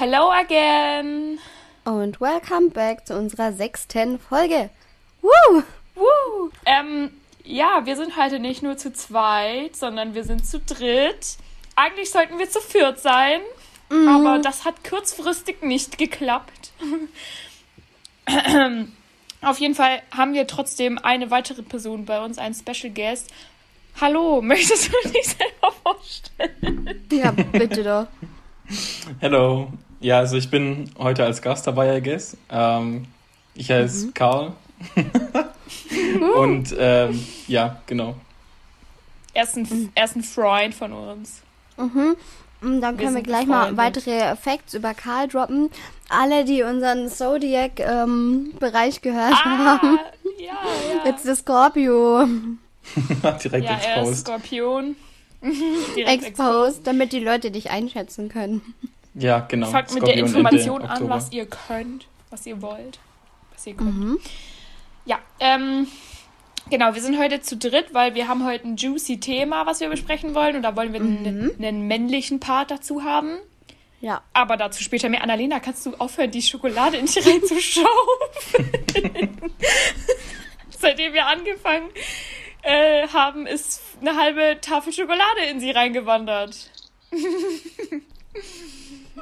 Hello again! Und welcome back zu unserer sechsten Folge. Woo! Woo! Ähm, ja, wir sind heute nicht nur zu zweit, sondern wir sind zu dritt. Eigentlich sollten wir zu viert sein, Mhm. aber das hat kurzfristig nicht geklappt. Auf jeden Fall haben wir trotzdem eine weitere Person bei uns, einen Special Guest. Hallo, möchtest du dich selber vorstellen? Ja, bitte doch. Hello. Ja, also ich bin heute als Gast dabei, I guess. Ähm, ich heiße Mhm. Karl. Und ähm, ja, genau. Er ist ein, er ist ein Freund von uns. Mhm. Und dann Wir können wir gleich mal befreundet. weitere Facts über Karl droppen. Alle, die unseren Zodiac-Bereich gehört Ah, haben. ja, ja. Jetzt der Scorpio Direkt ja, er ist exposed. Skorpion. Direkt exposed, damit die Leute dich einschätzen können. Ja, genau. Fangt mit der Ende Information an, Oktober. was ihr könnt, was ihr wollt, was ihr könnt. Mhm. Ja, ähm, genau, wir sind heute zu dritt, weil wir haben heute ein juicy Thema, was wir besprechen wollen und da wollen wir einen, einen männlichen Part dazu haben. Ja. Aber dazu später mehr. Annalena, kannst du aufhören, die Schokolade in dich reinzuschaufeln? Seitdem wir angefangen äh, haben, ist eine halbe Tafel Schokolade in sie reingewandert.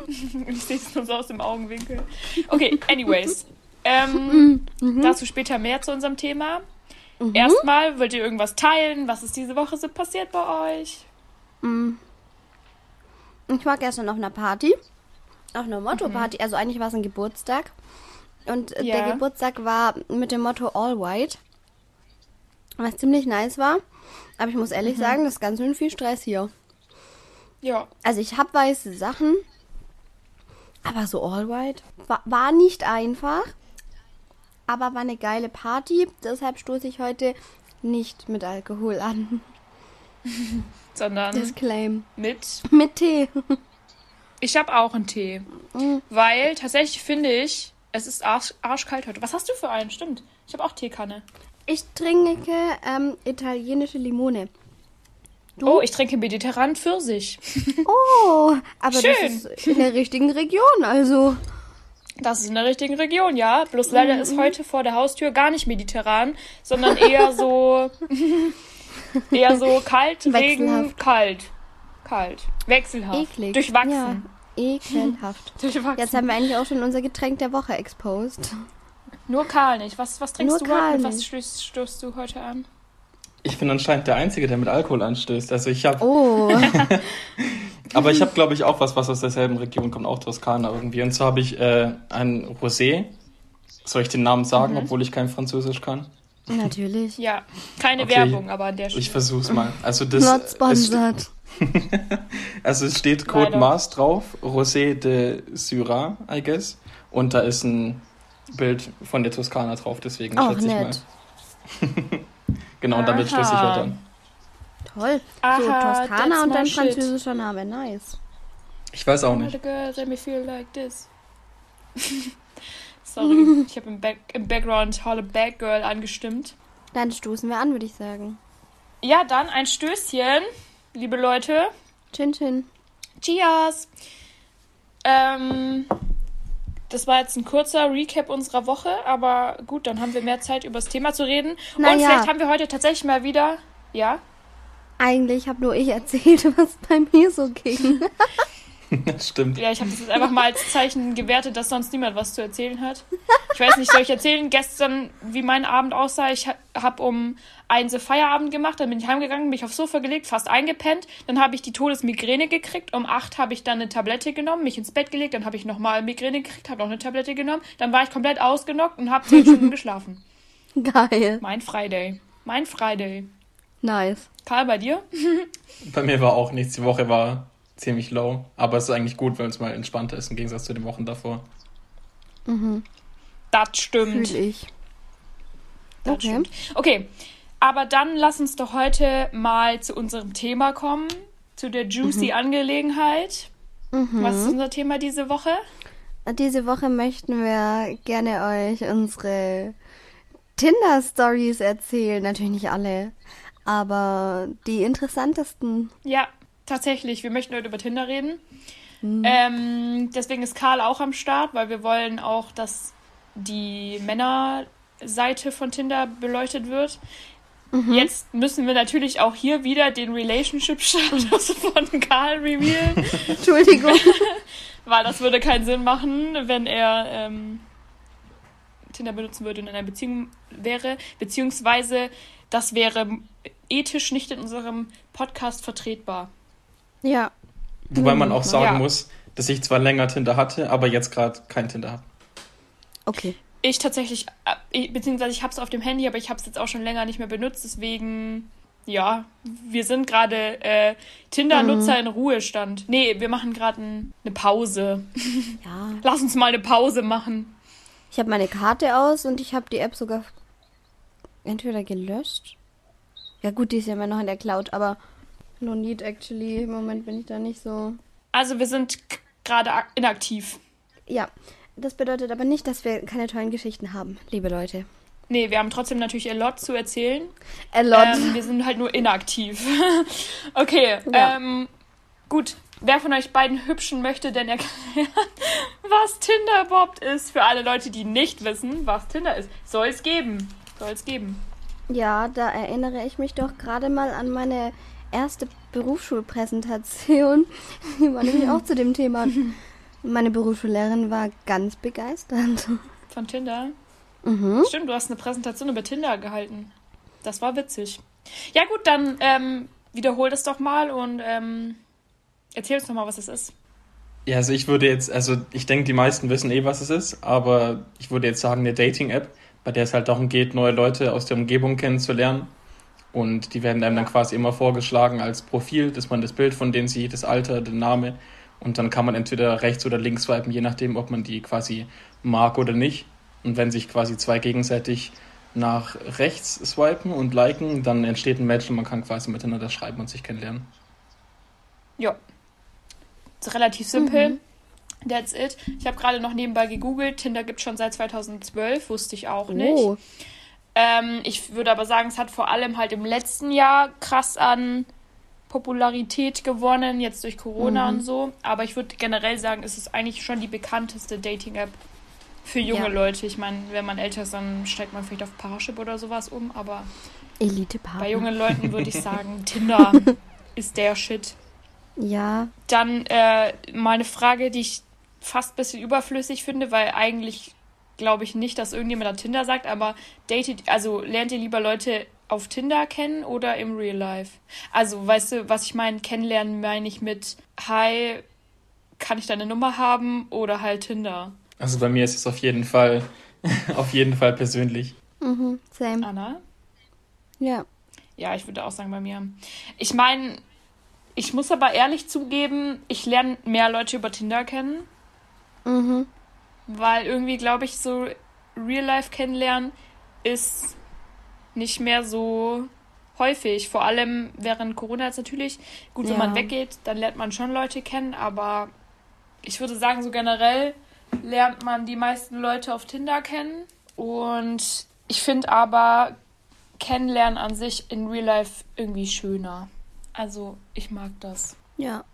ich sehe es nur so aus dem Augenwinkel. Okay, anyways. Ähm, Dazu später mehr zu unserem Thema. Erstmal, wollt ihr irgendwas teilen? Was ist diese Woche so passiert bei euch? Ich war gestern auf einer Party. Auf einer Motto-Party. Also eigentlich war es ein Geburtstag. Und Ja. der Geburtstag war mit dem Motto All White. Was ziemlich nice war. Aber ich muss ehrlich sagen, das ist ganz schön viel Stress hier. Ja, Also ich habe weiße Sachen. Aber so All White war, war nicht einfach. Aber war eine geile Party. Deshalb stoße ich heute nicht mit Alkohol an. sondern Disclaim. mit. Mit Tee. Ich habe auch einen Tee. Weil tatsächlich finde ich, es ist arsch, arschkalt heute. Was hast du für einen? Stimmt. Ich habe auch Teekanne. Ich trinke ähm, italienische Limone. Du? Oh, ich trinke mediterran Pfirsich. Oh, aber Schön. das ist in der richtigen Region, also. Das ist in der richtigen Region, ja. Bloß leider ist heute vor der Haustür gar nicht mediterran, sondern eher so. eher so kalt, Regen, kalt. Kalt. Wechselhaft. Eklig. Durchwachsen. Ja, ekelhaft. Durchwachsen. Jetzt haben wir eigentlich auch schon unser Getränk der Woche exposed. Nur Karl nicht. Was, was trinkst Nur du heute? Was stößt, stoßt du heute an? Ich bin anscheinend der Einzige, der mit Alkohol anstößt. Also ich habe, Oh, aber ich habe, glaube ich, auch was, was aus derselben Region kommt, auch Toskana irgendwie. Und zwar habe ich äh, ein Rosé. Soll ich den Namen sagen, Mhm. obwohl ich kein Französisch kann? natürlich. Ja, keine Okay. Werbung, aber an der Stelle. Ich versuch's mal. Also das, Not es, sponsored. also es steht Code Leider. Mars drauf, Rosé de Syrah, I guess. Und da ist ein Bild von der Toskana drauf, deswegen Auch schätze ich mal. Genau, und damit Aha. schließe ich heute an. Toll. Aha, so, Toskana und dann shit. französischer Name. Nice. Ich weiß auch nicht. let me feel like this. Sorry, ich habe im, Back im Background Holle Bad Girl angestimmt. Dann stoßen wir an, würde ich sagen. Ja, dann ein Stößchen, liebe Leute. Chin Chin. Cheers! Ähm, das war jetzt ein kurzer Recap unserer Woche, aber gut, dann haben wir mehr Zeit, über das Thema zu reden. Und Naja. vielleicht haben wir heute tatsächlich mal wieder. Ja? Eigentlich habe nur ich erzählt, was bei mir so ging. Stimmt. Ja, ich habe das jetzt einfach mal als Zeichen gewertet, dass sonst niemand was zu erzählen hat. Ich weiß nicht, soll ich erzählen gestern, wie mein Abend aussah? Ich habe um eins Feierabend gemacht, dann bin ich heimgegangen, mich aufs Sofa gelegt, fast eingepennt. Dann habe ich die Todesmigräne gekriegt. Um acht habe ich dann eine Tablette genommen, mich ins Bett gelegt. Dann habe ich nochmal Migräne gekriegt, habe noch eine Tablette genommen. Dann war ich komplett ausgenockt und habe zehn Stunden geschlafen. Geil. Mein Friday. Mein Friday. Nice. Karl, bei dir? Bei mir war auch nichts. Die Woche war ziemlich low. Aber es ist eigentlich gut, weil es mal entspannter ist im Gegensatz zu den Wochen davor. Das stimmt. Fühl ich. Das Okay. stimmt. Okay, aber dann lass uns doch heute mal zu unserem Thema kommen, zu der juicy Angelegenheit. Was ist unser Thema diese Woche? Diese Woche möchten wir gerne euch unsere Tinder-Stories erzählen. Natürlich nicht alle, aber die interessantesten. Ja, tatsächlich, wir möchten heute über Tinder reden. Ähm, deswegen ist Karl auch am Start, weil wir wollen auch, dass die Männerseite von Tinder beleuchtet wird. Jetzt müssen wir natürlich auch hier wieder den Relationship-Status von Karl revealen, Entschuldigung. weil das würde keinen Sinn machen, wenn er ähm, Tinder benutzen würde und in einer Beziehung wäre, beziehungsweise das wäre ethisch nicht in unserem Podcast vertretbar. Ja. Wobei man auch sagen Ja. muss, dass ich zwar länger Tinder hatte, aber jetzt gerade kein Tinder habe. Okay. Ich tatsächlich, äh, ich- beziehungsweise ich habe es auf dem Handy, aber ich habe es jetzt auch schon länger nicht mehr benutzt, deswegen, ja, wir sind gerade äh, Tinder-Nutzer in Ruhestand. Nee, wir machen gerade ein, eine Pause. Ja. Lass uns mal eine Pause machen. Ich habe meine Karte aus und ich habe die App sogar entweder gelöscht. Ja gut, die ist ja immer noch in der Cloud, aber no need actually. Im Moment bin ich da nicht so. Also wir sind gerade ak- inaktiv. Ja, das bedeutet aber nicht, dass wir keine tollen Geschichten haben, liebe Leute. Nee, wir haben trotzdem natürlich a lot zu erzählen. A lot. Ähm, wir sind halt nur inaktiv. okay, Ja. ähm, gut. Wer von euch beiden Hübschen möchte denn erklären, was Tinder überhaupt ist? Für alle Leute, die nicht wissen, was Tinder ist. Soll es geben. Soll es geben. Ja, da erinnere ich mich doch gerade mal an meine erste Berufsschulpräsentation. Die war nämlich auch zu dem Thema. Meine Berufsschullehrerin war ganz begeistert. Von Tinder. Mhm. Stimmt, du hast eine Präsentation über Tinder gehalten. Das war witzig. Ja gut, dann ähm, wiederhol das doch mal und ähm, erzähl uns doch mal, was es ist. Ja, also ich würde jetzt, also ich denke, die meisten wissen eh, was es ist, aber ich würde jetzt sagen, eine Dating-App, bei der es halt darum geht, neue Leute aus der Umgebung kennenzulernen. Und die werden einem dann quasi immer vorgeschlagen als Profil, dass man das Bild von denen sieht, das Alter, der Name. Und dann kann man entweder rechts oder links swipen, je nachdem, ob man die quasi mag oder nicht. Und wenn sich quasi zwei gegenseitig nach rechts swipen und liken, dann entsteht ein Match und man kann quasi miteinander schreiben und sich kennenlernen. Ja. Ist relativ simpel. That's it. Ich habe gerade noch nebenbei gegoogelt. Tinder gibt schon seit 2012, wusste ich auch nicht. Ähm, ich würde aber sagen, es hat vor allem halt im letzten Jahr krass an Popularität gewonnen, jetzt durch Corona und so. Aber ich würde generell sagen, es ist eigentlich schon die bekannteste Dating-App für junge Ja. Leute. Ich meine, wenn man älter ist, dann steigt man vielleicht auf Parship oder sowas um. Aber Elite-Partner. bei jungen Leuten würde ich sagen, Tinder ist der Shit. Ja, Dann äh, mal eine Frage, die ich fast ein bisschen überflüssig finde, weil eigentlich glaube ich nicht, dass irgendjemand an Tinder sagt, aber datet, also lernt ihr lieber Leute auf Tinder kennen oder im Real Life? Also, weißt du, was ich meine, kennenlernen meine ich mit Hi, kann ich deine Nummer haben oder halt Tinder? Also bei mir ist es auf jeden Fall, auf jeden Fall persönlich. mhm, same. Anna? Ja. Ja, ich würde auch sagen bei mir. Ich meine, ich muss aber ehrlich zugeben, ich lerne mehr Leute über Tinder kennen. Mhm. Weil irgendwie, glaube ich, so Real Life kennenlernen ist nicht mehr so häufig. Vor allem während Corona jetzt natürlich. Gut, wenn Ja. man weggeht, dann lernt man schon Leute kennen, aber ich würde sagen, so generell lernt man die meisten Leute auf Tinder kennen. Und ich finde aber Kennenlernen an sich in Real Life irgendwie schöner. Also, ich mag das. Ja.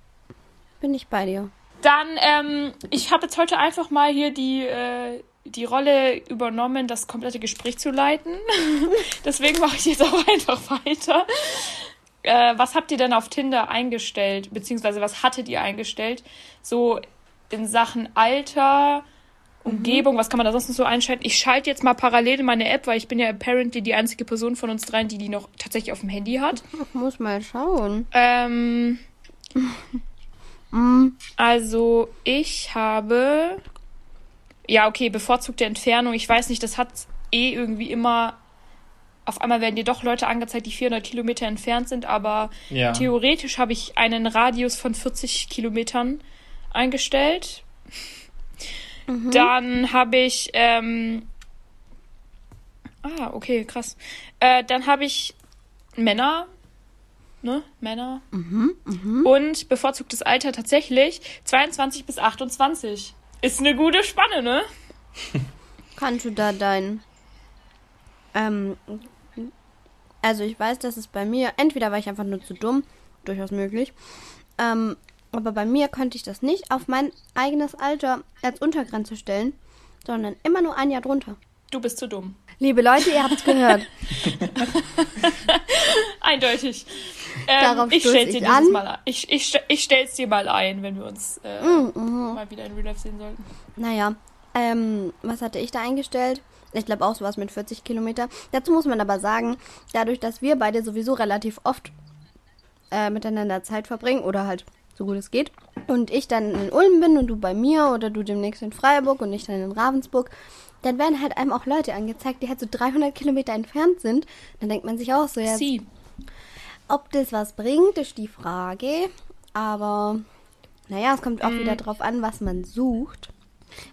Bin ich bei dir. Dann, ähm, ich habe jetzt heute einfach mal hier die, äh, die Rolle übernommen, das komplette Gespräch zu leiten. Deswegen mache ich jetzt auch einfach weiter. Äh, was habt ihr denn auf Tinder eingestellt? Beziehungsweise was hattet ihr eingestellt? So in Sachen Alter, Umgebung, was kann man da sonst noch so einschalten? Ich schalte jetzt mal parallel in meine App, weil ich bin ja apparently die einzige Person von uns dreien, die die noch tatsächlich auf dem Handy hat. Ich muss mal schauen. Ähm. also ich habe. Ja, okay, bevorzugte Entfernung. Ich weiß nicht, das hat eh irgendwie immer. Auf einmal werden dir doch Leute angezeigt, die 400 Kilometer entfernt sind, aber Ja. theoretisch habe ich einen Radius von 40 Kilometern eingestellt. Dann habe ich. Ähm, ah, okay, krass. Äh, dann habe ich Männer. Ne? Männer. Und bevorzugtes Alter tatsächlich 22 bis 28. Ist eine gute Spanne, ne? Kannst du da dein. Ähm. Also ich weiß, dass es bei mir. Entweder war ich einfach nur zu dumm, durchaus möglich. Ähm, aber bei mir konnte ich das nicht auf mein eigenes Alter als Untergrenze stellen, sondern immer nur ein Jahr drunter. Du bist zu dumm. Liebe Leute, ihr habt's gehört. Eindeutig. Ähm, ich stell's dir dieses an. Mal ein. Ich, ich, ich stell's dir mal ein, wenn wir uns äh, Mhm. mal wieder in Real Life sehen sollten. Naja, ähm, was hatte ich da eingestellt? Ich glaube auch sowas mit 40 Kilometer. Dazu muss man aber sagen, dadurch, dass wir beide sowieso relativ oft äh, miteinander Zeit verbringen oder halt so gut es geht und ich dann in Ulm bin und du bei mir oder du demnächst in Freiburg und ich dann in Ravensburg, dann werden halt einem auch Leute angezeigt, die halt so 300 Kilometer entfernt sind. Dann denkt man sich auch so, ja, Sie. ob das was bringt, ist die Frage. Aber naja, es kommt auch wieder drauf an, was man sucht.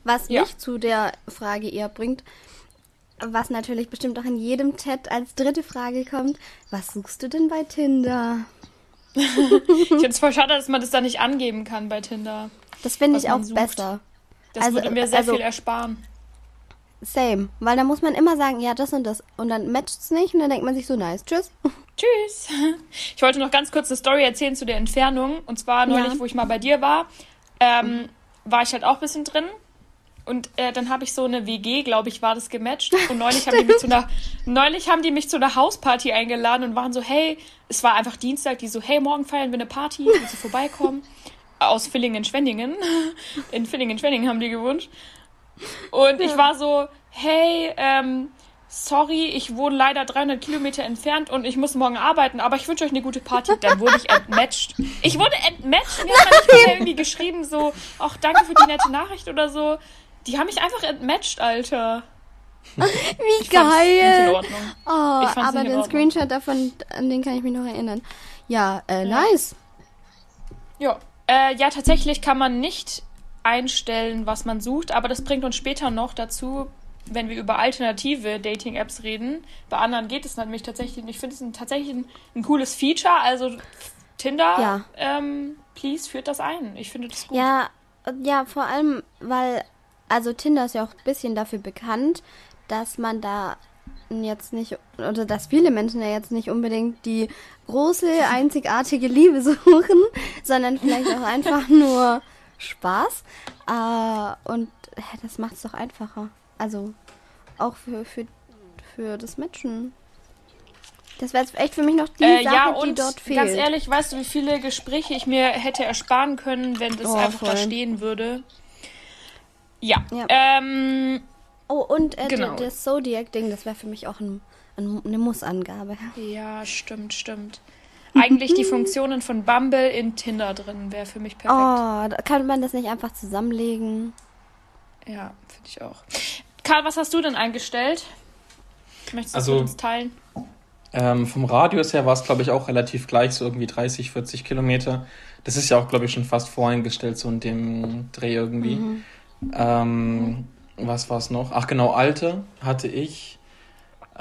Was Ja. mich zu der Frage eher bringt, was natürlich bestimmt auch in jedem Chat als dritte Frage kommt, was suchst du denn bei Tinder? Ich finde es voll schade, dass man das da nicht angeben kann bei Tinder. Das finde ich auch sucht. besser. Das Also, würde mir sehr also- viel ersparen. Same. Weil da muss man immer sagen, ja, das und das. Und dann matcht's nicht und dann denkt man sich so, nice, tschüss. Tschüss. Ich wollte noch ganz kurz eine Story erzählen zu der Entfernung. Und zwar neulich, Ja. wo ich mal bei dir war, ähm, war ich halt auch ein bisschen drin. Und äh, dann habe ich so eine WG, glaube ich, war das gematcht. Und neulich haben, die mich zu einer, neulich haben die mich zu einer Hausparty eingeladen und waren so, hey, es war einfach Dienstag, die so, hey, morgen feiern wir eine Party, willst du vorbeikommen? Aus Villingen-Schwenningen. In Villingen-Schwenningen haben die gewohnt. Und ich war so, hey, ähm, sorry, ich wohne leider 300 Kilometer entfernt und ich muss morgen arbeiten, aber ich wünsche euch eine gute Party. Dann wurde ich entmatcht. Ich wurde entmatcht, mir hat man irgendwie geschrieben, so, ach, danke für die nette Nachricht oder so. Die haben mich einfach entmatcht, Alter. Wie Ich fand's Nicht in geil. Oh, Ich fand's aber den. Screenshot davon, an den kann ich mich noch erinnern. Ja, äh, nice. Ja. Äh, ja, tatsächlich kann man nicht einstellen, was man sucht, aber das bringt uns später noch dazu, wenn wir über alternative Dating-Apps reden. Bei anderen geht es nämlich tatsächlich. Ich finde es ein, tatsächlich ein, ein cooles Feature. Also Tinder, Ja. ähm, please führt das ein. Ich finde das gut. Ja, ja, vor allem, weil, also Tinder ist ja auch ein bisschen dafür bekannt, dass man da jetzt nicht, oder dass viele Menschen ja jetzt nicht unbedingt die große, einzigartige Liebe suchen, sondern vielleicht auch einfach nur Spaß. Äh, und äh, das macht es doch einfacher. Also auch für, für, für das Matchen. Das wäre jetzt echt für mich noch die Äh, Sache, ja, die und dort fehlt. ganz ehrlich, weißt du, wie viele Gespräche ich mir hätte ersparen können, wenn das Oh, einfach da voll. stehen würde? Ja. Ja. Ähm, Oh, und äh, Genau. das Zodiac-Ding, das wäre für mich auch ein, ein, eine Mussangabe. Ja, stimmt, stimmt. Eigentlich die Funktionen von Bumble in Tinder drin wäre für mich perfekt. Oh, da kann man das nicht einfach zusammenlegen? Ja, finde ich auch. Karl, was hast du denn eingestellt? Möchtest du das Also- mit uns teilen? Ähm, vom Radius her war es, glaube ich, auch relativ gleich, so irgendwie 30, 40 Kilometer. Das ist ja auch, glaube ich, schon fast voreingestellt, so in dem Dreh irgendwie. Ähm, was war es noch? Ach genau, Alter hatte ich,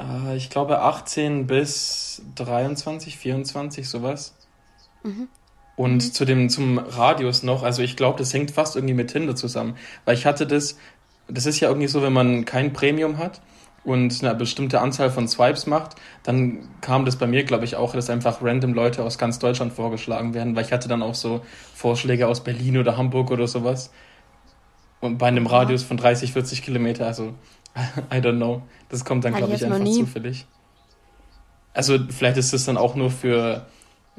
äh, ich glaube, 18 bis 23, 24, sowas. Und zu dem, zum Radius noch, also ich glaube, das hängt fast irgendwie mit Tinder zusammen. Weil ich hatte das, das ist ja irgendwie so, wenn man kein Premium hat und eine bestimmte Anzahl von Swipes macht, dann kam das bei mir, glaube ich, auch, dass einfach random Leute aus ganz Deutschland vorgeschlagen werden, weil ich hatte dann auch so Vorschläge aus Berlin oder Hamburg oder sowas. Und bei einem Radius von 30, 40 Kilometer, also I don't know. Das kommt dann, glaube ich einfach nie. zufällig. Also vielleicht ist das dann auch nur für,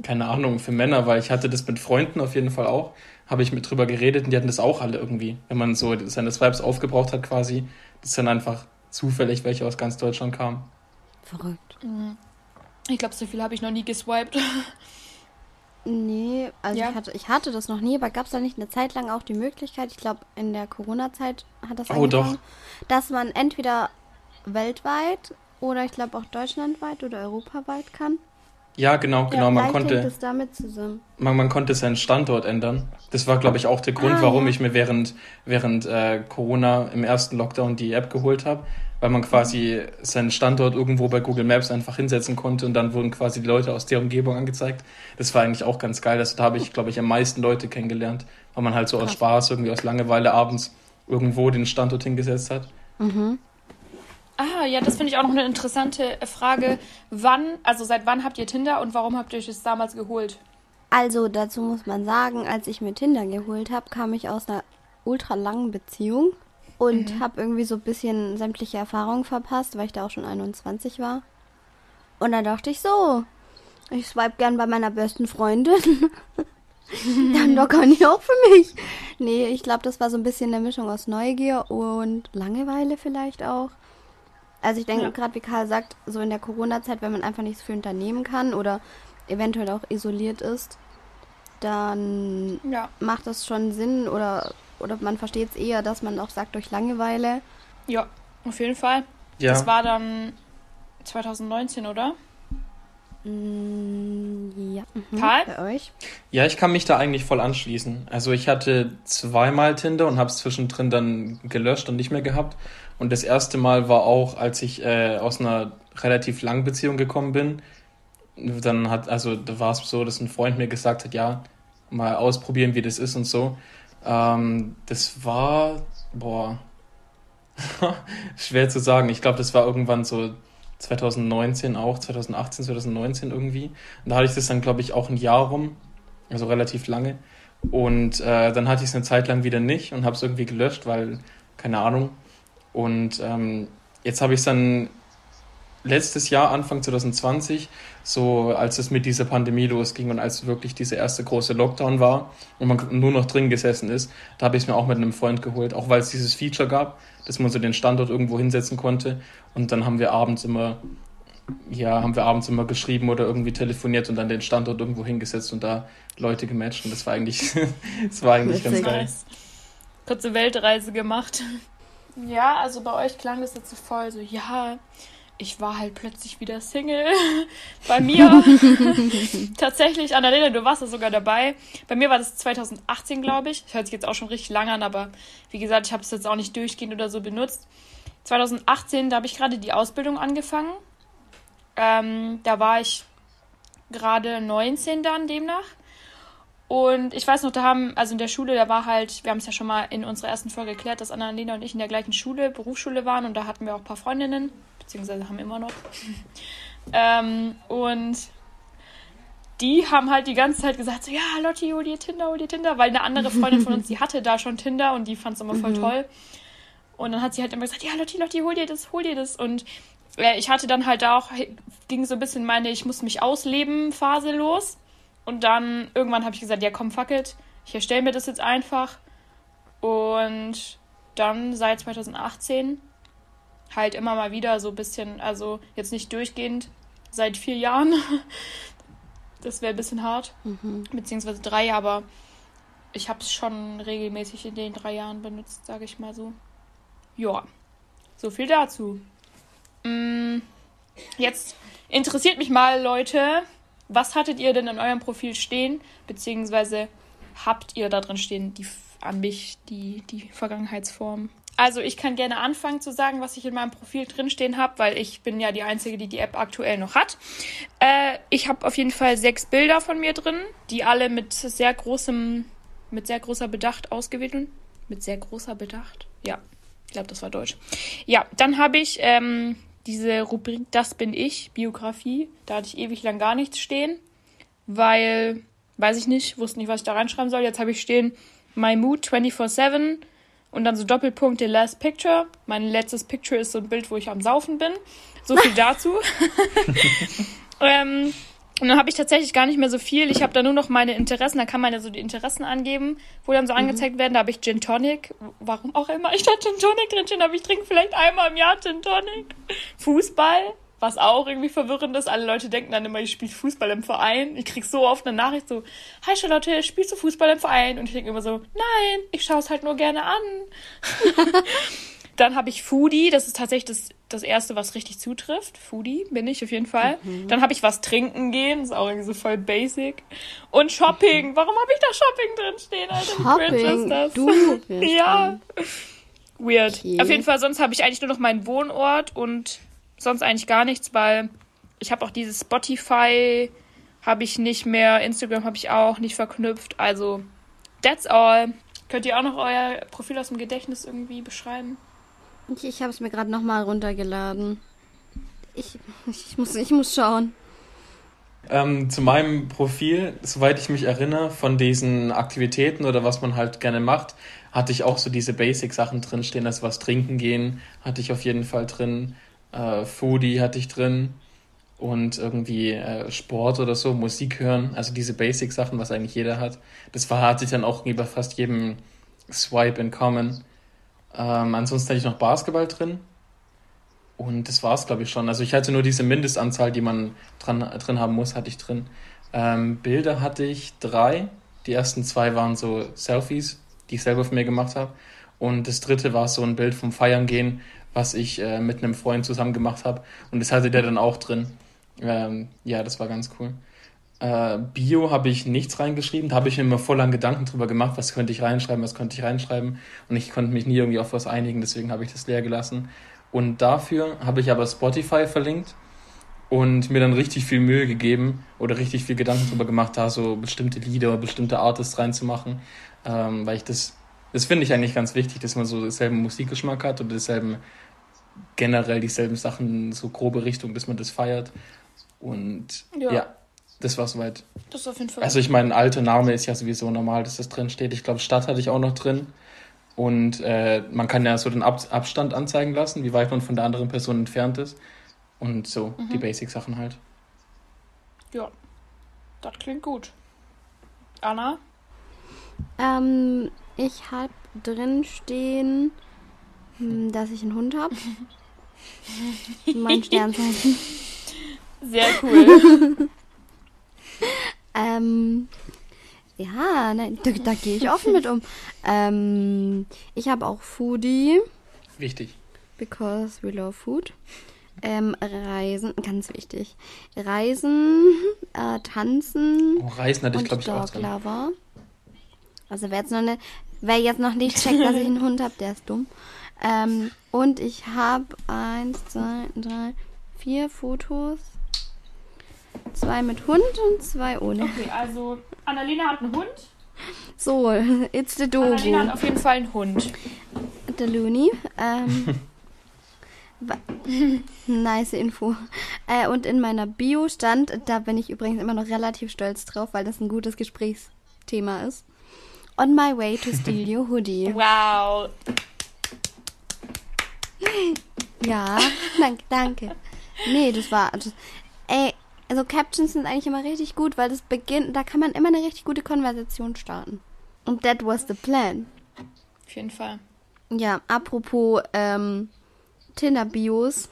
keine Ahnung, für Männer, weil ich hatte das mit Freunden auf jeden Fall auch. Habe ich mit drüber geredet und die hatten das auch alle irgendwie. Wenn man so seine Swipes aufgebraucht hat quasi, das dann einfach zufällig welche aus ganz Deutschland kamen. Verrückt. Ich glaube, so viel habe ich noch nie geswiped. Nee, also Ja. ich, hatte, ich hatte das noch nie, aber gab es da nicht eine Zeit lang auch die Möglichkeit, ich glaube in der Corona-Zeit hat das Oh, doch. Dass man entweder weltweit oder ich glaube auch deutschlandweit oder europaweit kann. Ja, genau, genau. man Vielleicht hängt konnte, es damit zusammen. man, man konnte seinen Standort ändern. Das war, glaube ich, auch der Grund, Ah, warum ja. ich mir während, während äh, Corona im ersten Lockdown die App geholt habe, weil man quasi seinen Standort irgendwo bei Google Maps einfach hinsetzen konnte und dann wurden quasi die Leute aus der Umgebung angezeigt. Das war eigentlich auch ganz geil. Also, da habe ich, glaube ich, am meisten Leute kennengelernt, weil man halt so aus. Spaß, irgendwie aus Langeweile abends irgendwo den Standort hingesetzt hat. Ah, ja, das finde ich auch noch eine interessante Frage. Wann, also seit wann habt ihr Tinder und warum habt ihr euch das damals geholt? Also dazu muss man sagen, als ich mir Tinder geholt habe, kam ich aus einer ultra langen Beziehung und habe irgendwie so ein bisschen sämtliche Erfahrungen verpasst, weil ich da auch schon 21 war. Und dann dachte ich so, ich swipe gern bei meiner besten Freundin. Dann doch kann ich auch für mich. Nee, ich glaube, das war so ein bisschen eine Mischung aus Neugier und Langeweile vielleicht auch. Also ich denke, Ja. gerade wie Karl sagt, so in der Corona-Zeit, wenn man einfach nichts für unternehmen kann oder eventuell auch isoliert ist, dann Ja. macht das schon Sinn oder, oder man versteht es eher, dass man auch sagt durch Langeweile. Ja, auf jeden Fall. Ja. Das war dann 2019, oder? Mm, ja. Mhm. Karl? Bei euch? Ja, ich kann mich da eigentlich voll anschließen. Also ich hatte zweimal Tinder und habe es zwischendrin dann gelöscht und nicht mehr gehabt. Und das erste Mal war auch, als ich äh, aus einer relativ langen Beziehung gekommen bin. Dann hat, also da war es so, dass ein Freund mir gesagt hat, ja, mal ausprobieren, wie das ist und so. Ähm, das war, boah, schwer zu sagen. Ich glaube, das war irgendwann so 2019 auch, 2018, 2019 irgendwie. Und da hatte ich das dann, glaube ich, auch ein Jahr rum, also relativ lange. Und äh, dann hatte ich es eine Zeit lang wieder nicht und habe es irgendwie gelöscht, weil, keine Ahnung. Und ähm, jetzt habe ich es dann letztes Jahr, Anfang 2020, so als es mit dieser Pandemie losging und als wirklich dieser erste große Lockdown war und man nur noch drin gesessen ist, da habe ich es mir auch mit einem Freund geholt, auch weil es dieses Feature gab, dass man so den Standort irgendwo hinsetzen konnte. Und dann haben wir abends immer, ja, haben wir abends immer geschrieben oder irgendwie telefoniert und dann den Standort irgendwo hingesetzt und da Leute gematcht. Und das war eigentlich, das war eigentlich ganz geil. Nice. Kurze Weltreise gemacht. Ja, also bei euch klang das jetzt so voll so, ja, ich war halt plötzlich wieder Single. Bei mir tatsächlich, Annalena, du warst da sogar dabei. Bei mir war das 2018, glaube ich. Das hört sich jetzt auch schon richtig lang an, aber wie gesagt, ich habe es jetzt auch nicht durchgehend oder so benutzt. 2018, da habe ich gerade die Ausbildung angefangen. Ähm, da war ich gerade 19 dann demnach. Und ich weiß noch, da haben, also in der Schule, da war halt, wir haben es ja schon mal in unserer ersten Folge geklärt, dass Annalena und ich in der gleichen Schule, Berufsschule waren und da hatten wir auch ein paar Freundinnen, beziehungsweise haben immer noch. ähm, und die haben halt die ganze Zeit gesagt, so, ja, Lotti, hol dir Tinder, hol dir Tinder, weil eine andere Freundin von uns, die hatte da schon Tinder und die fand es immer voll toll. Und dann hat sie halt immer gesagt, ja, Lotti, Lotti, hol dir das, hol dir das. Und äh, ich hatte dann halt da auch, ging so ein bisschen meine, ich muss mich ausleben Phase los. Und dann irgendwann habe ich gesagt, ja komm, fuck it, ich erstelle mir das jetzt einfach. Und dann seit 2018 halt immer mal wieder so ein bisschen, also jetzt nicht durchgehend, seit vier Jahren. Das wäre ein bisschen hart, beziehungsweise drei, aber ich habe es schon regelmäßig in den drei Jahren benutzt, sage ich mal so. Ja, so viel dazu. Mm, Jetzt interessiert mich mal, Leute, was hattet ihr denn in eurem Profil stehen? Beziehungsweise habt ihr da drin stehen, die an mich, die, die Vergangenheitsform? Also ich kann gerne anfangen zu sagen, was ich in meinem Profil drinstehen habe, weil ich bin ja die Einzige, die die App aktuell noch hat. Äh, ich habe auf jeden Fall sechs Bilder von mir drin, die alle mit sehr großem, mit sehr großer Bedacht ausgewählt sind. Mit sehr großer Bedacht? Ja, ich glaube, das war Deutsch. Ja, dann habe ich ähm, diese Rubrik Das bin ich, Biografie. Da hatte ich ewig lang gar nichts stehen, weil, weiß ich nicht, wusste nicht, was ich da reinschreiben soll. Jetzt habe ich stehen My Mood 24-7 und dann so Doppelpunkt The Last Picture. Mein letztes Picture ist so ein Bild, wo ich am Saufen bin. So viel dazu. ähm, und dann habe ich tatsächlich gar nicht mehr so viel. Ich habe da nur noch meine Interessen. Da kann man ja so die Interessen angeben, wo dann so angezeigt werden. Da habe ich Gin Tonic. Warum auch immer ich da Gin Tonic drin stehen habe. Ich trinke vielleicht einmal im Jahr Gin Tonic. Fußball, was auch irgendwie verwirrend ist. Alle Leute denken dann immer, ich spiele Fußball im Verein. Ich krieg so oft eine Nachricht so, Hi Charlotte, spielst du Fußball im Verein? Und ich denke immer so, nein, ich schaue es halt nur gerne an. Dann habe ich Foodie, das ist tatsächlich das, das erste, was richtig zutrifft. Foodie bin ich auf jeden Fall. Dann habe ich was trinken gehen, ist auch irgendwie so voll basic. Und Shopping. Warum habe ich da Shopping drin stehen, Alter? Wie cringe Shopping, ist das? du ja. Weird. Okay. Auf jeden Fall, sonst habe ich eigentlich nur noch meinen Wohnort und sonst eigentlich gar nichts, weil ich habe auch dieses Spotify habe ich nicht mehr, Instagram habe ich auch nicht verknüpft. Also, that's all. Könnt ihr auch noch euer Profil aus dem Gedächtnis irgendwie beschreiben? Ich, ich habe es mir gerade nochmal runtergeladen. Ich, ich, muss, ich muss schauen. Ähm, zu meinem Profil, soweit ich mich erinnere, von diesen Aktivitäten oder was man halt gerne macht, hatte ich auch so diese Basic-Sachen drinstehen, also was trinken gehen, hatte ich auf jeden Fall drin, äh, Foodie hatte ich drin und irgendwie äh, Sport oder so, Musik hören, also diese Basic-Sachen, was eigentlich jeder hat. Das war, hatte ich dann auch bei fast jedem Swipe in Common. Ähm, ansonsten hatte ich noch Basketball drin. Und das war es, glaube ich, schon. Also ich hatte nur diese Mindestanzahl, die man dran, drin haben muss, hatte ich drin. Ähm, Bilder hatte ich drei. Die ersten zwei waren so Selfies, die ich selber von mir gemacht habe. Und das dritte war so ein Bild vom Feiern gehen, was ich äh, mit einem Freund zusammen gemacht habe. Und das hatte der dann auch drin. Ähm, ja, das war ganz cool. Äh, Bio habe ich nichts reingeschrieben. Da habe ich mir immer voll an Gedanken drüber gemacht, was könnte ich reinschreiben, was könnte ich reinschreiben. Und ich konnte mich nie irgendwie auf was einigen, deswegen habe ich das leer gelassen. Und dafür habe ich aber Spotify verlinkt und mir dann richtig viel Mühe gegeben oder richtig viel Gedanken drüber gemacht, da so bestimmte Lieder, bestimmte Artists reinzumachen, ähm, weil ich das, das finde ich eigentlich ganz wichtig, dass man so denselben Musikgeschmack hat oder denselben, generell dieselben Sachen, so grobe Richtung, dass man das feiert. Und ja, ja das war soweit. Das ist auf jeden Fall. Also ich meine, alter Name ist ja sowieso normal, dass das drin steht. Ich glaube, Stadt hatte ich auch noch drin. Und äh, man kann ja so den Ab Abstand anzeigen lassen, wie weit man von der anderen Person entfernt ist. Und so, mhm. die Basic-Sachen halt. Ja, das klingt gut. Anna? Ähm, ich habe drin stehen, hm, dass ich einen Hund habe. mein Sternzeichen. Sehr cool. ähm, ja, ne, da, da gehe ich offen mit um. Ähm, ich habe auch Foodie. Wichtig. Because we love food. Ähm, Reisen, ganz wichtig. Reisen, äh, Tanzen. Oh, Reisen hatte ich, glaube ich, auch drin. Lover. Also wer jetzt noch nicht, wer jetzt noch nicht checkt, dass ich einen Hund habe, der ist dumm. Ähm, und ich habe eins, zwei, drei, vier Fotos. Zwei mit Hund und zwei ohne. Okay, also Annalena hat einen Hund. So, it's the Dogo. Annalena hat auf jeden Fall einen Hund. Der Looney. Ähm, nice Info. Äh, und in meiner Bio stand, da bin ich übrigens immer noch relativ stolz drauf, weil das ein gutes Gesprächsthema ist. On my way to steal your hoodie. Wow. Ja, danke, danke. Nee, das war. Das, ey, also Captions sind eigentlich immer richtig gut, weil das beginnt, da kann man immer eine richtig gute Konversation starten. Und that was the plan. Auf jeden Fall. Ja, apropos ähm, Tinder-Bios.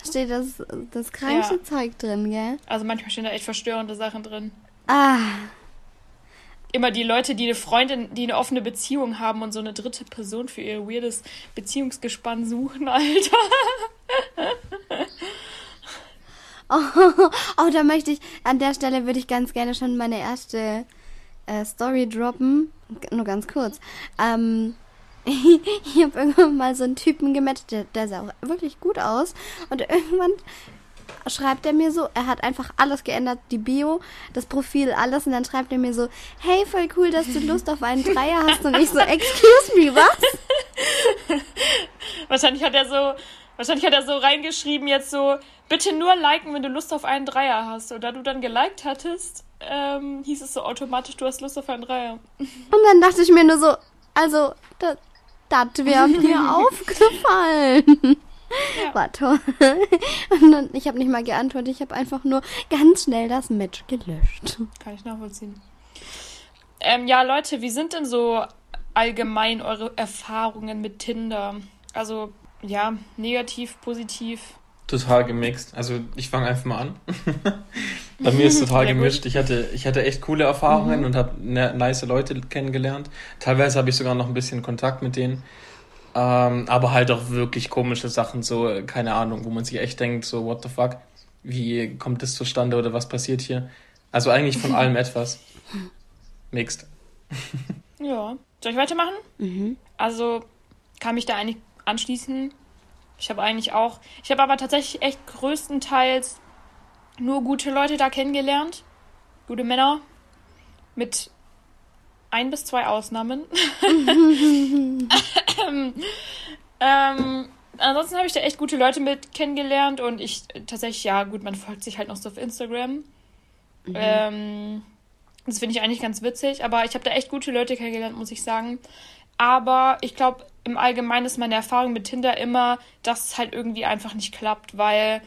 Da steht das, das krankste ja. Zeug drin, gell? Also manchmal stehen da echt verstörende Sachen drin. Ah. Immer die Leute, die eine Freundin, die eine offene Beziehung haben und so eine dritte Person für ihr weirdes Beziehungsgespann suchen, Alter. Oh, oh, da möchte ich, an der Stelle würde ich ganz gerne schon meine erste äh, Story droppen. Nur ganz kurz. Ähm, ich habe irgendwann mal so einen Typen gematcht, der, der sah auch wirklich gut aus. Und irgendwann schreibt er mir so, er hat einfach alles geändert, die Bio, das Profil, alles. Und dann schreibt er mir so, hey, voll cool, dass du Lust auf einen Dreier hast. Und ich so, excuse me, was? Wahrscheinlich hat er so, wahrscheinlich hat er so reingeschrieben jetzt so, bitte nur liken, wenn du Lust auf einen Dreier hast. Und da du dann geliked hattest, ähm, hieß es so automatisch, du hast Lust auf einen Dreier. Und dann dachte ich mir nur so, also, das, das wäre mir aufgefallen. Ja. War toll. Und dann, ich habe nicht mal geantwortet, ich habe einfach nur ganz schnell das Match gelöscht. Kann ich nachvollziehen. Ähm, ja, Leute, wie sind denn so allgemein eure Erfahrungen mit Tinder? Also, ja, negativ, positiv total gemixt. Also ich fange einfach mal an. Bei mir ist total gemischt. Ich hatte, ich hatte echt coole Erfahrungen mhm. und habe ne, nice Leute kennengelernt. Teilweise habe ich sogar noch ein bisschen Kontakt mit denen. Ähm, aber halt auch wirklich komische Sachen, so, keine Ahnung, wo man sich echt denkt, so, what the fuck? Wie kommt das zustande oder was passiert hier? Also eigentlich von allem etwas. Mixed. ja. Soll ich weitermachen? Mhm. Also kann mich da eigentlich anschließen. Ich habe eigentlich auch, ich habe aber tatsächlich echt größtenteils nur gute Leute da kennengelernt. Gute Männer. Mit ein bis zwei Ausnahmen. ähm, ansonsten habe ich da echt gute Leute mit kennengelernt und ich tatsächlich, ja, gut, man folgt sich halt noch so auf Instagram. Ähm, das finde ich eigentlich ganz witzig, aber ich habe da echt gute Leute kennengelernt, muss ich sagen. Aber ich glaube, im Allgemeinen ist meine Erfahrung mit Tinder immer, dass es halt irgendwie einfach nicht klappt, weil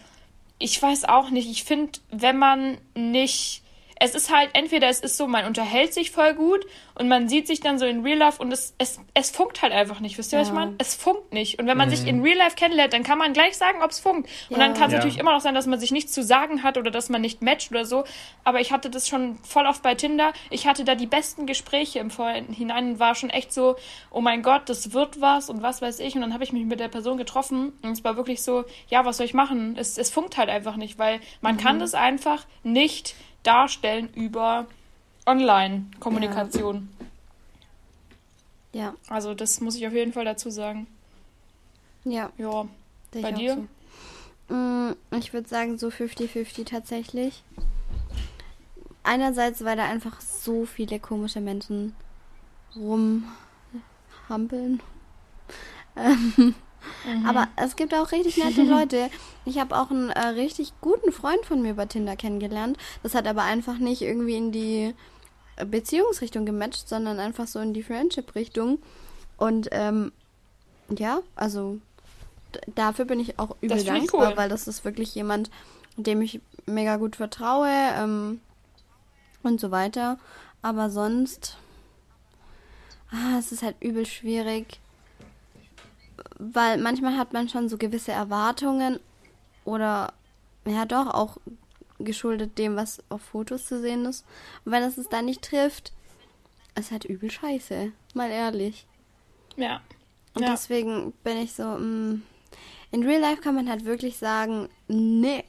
ich weiß auch nicht, ich finde, wenn man nicht es ist halt, entweder es ist so, man unterhält sich voll gut und man sieht sich dann so in Real Life und es, es, es funkt halt einfach nicht. Wisst ihr, was ich meine? Es funkt nicht. Und wenn man Mhm. sich in Real Life kennenlernt, dann kann man gleich sagen, ob es funkt. Und Ja. dann kann es Ja. natürlich immer noch sein, dass man sich nichts zu sagen hat oder dass man nicht matcht oder so. Aber ich hatte das schon voll oft bei Tinder. Ich hatte da die besten Gespräche im Vorhinein und war schon echt so, oh mein Gott, das wird was und was weiß ich. Und dann habe ich mich mit der Person getroffen und es war wirklich so, ja, was soll ich machen? Es, es funkt halt einfach nicht, weil man kann das einfach nicht darstellen über Online-Kommunikation. Ja, Also das muss ich auf jeden Fall dazu sagen. ja. Ja. Bei dir? So. Mm, Ich würde sagen so 50-50 tatsächlich. Einerseits, weil da einfach so viele komische Menschen rumhampeln. Ähm, Aber es gibt auch richtig nette Leute. Ich habe auch einen äh, richtig guten Freund von mir über Tinder kennengelernt. Das hat aber einfach nicht irgendwie in die Beziehungsrichtung gematcht, sondern einfach so in die Friendship-Richtung. Und ähm, ja, also dafür bin ich auch übel dankbar, cool. weil das ist wirklich jemand, dem ich mega gut vertraue ähm, und so weiter. Aber sonst, ah, es ist halt übel schwierig, weil manchmal hat man schon so gewisse Erwartungen oder ja doch auch geschuldet dem, was auf Fotos zu sehen ist. Und wenn es es dann nicht trifft, ist halt übel scheiße, mal ehrlich. Ja. Und Ja. deswegen bin ich so, mm, in Real Life kann man halt wirklich sagen, nee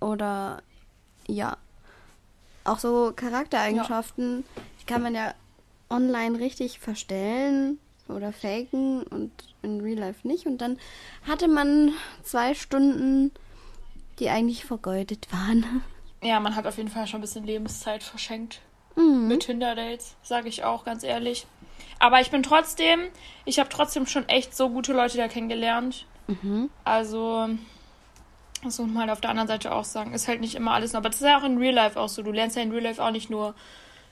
oder ja. Auch so Charaktereigenschaften, die kann man ja online richtig verstellen oder faken und in Real Life nicht. Und dann hatte man zwei Stunden, die eigentlich vergeudet waren. Ja, man hat auf jeden Fall schon ein bisschen Lebenszeit verschenkt. Mhm. mit Tinder-Dates, sage ich auch ganz ehrlich. Aber ich bin trotzdem, ich habe trotzdem schon echt so gute Leute da kennengelernt. Mhm. Also, das muss man halt auf der anderen Seite auch sagen. Ist halt nicht immer alles, aber das ist ja auch in Real Life auch so. Du lernst ja in Real Life auch nicht nur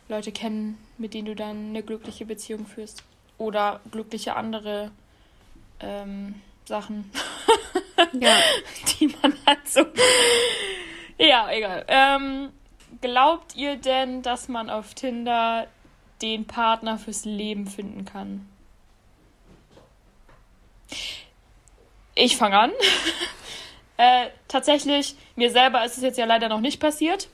Leute kennen, mit denen du dann eine glückliche Beziehung führst. Oder glückliche andere ähm, Sachen, Ja. die man hat so. Ja, egal. Ähm, glaubt ihr denn, dass man auf Tinder den Partner fürs Leben finden kann? Ich fange an. äh, tatsächlich, mir selber ist es jetzt ja leider noch nicht passiert.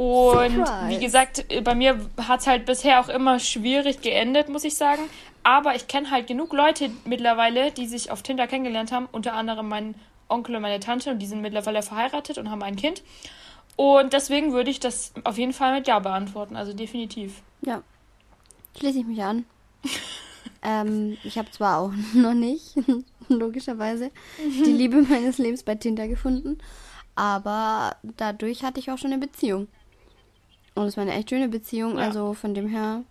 Und Surprise. wie gesagt, bei mir hat es halt bisher auch immer schwierig geendet, muss ich sagen. Aber ich kenne halt genug Leute mittlerweile, die sich auf Tinder kennengelernt haben. Unter anderem mein Onkel und meine Tante. Und die sind mittlerweile verheiratet und haben ein Kind. Und deswegen würde ich das auf jeden Fall mit Ja beantworten. Also definitiv. Ja, schließe ich mich an. ähm, ich habe zwar auch noch nicht, logischerweise, die Liebe meines Lebens bei Tinder gefunden, aber dadurch hatte ich auch schon eine Beziehung. Und es war eine echt schöne Beziehung, Ja. also von dem her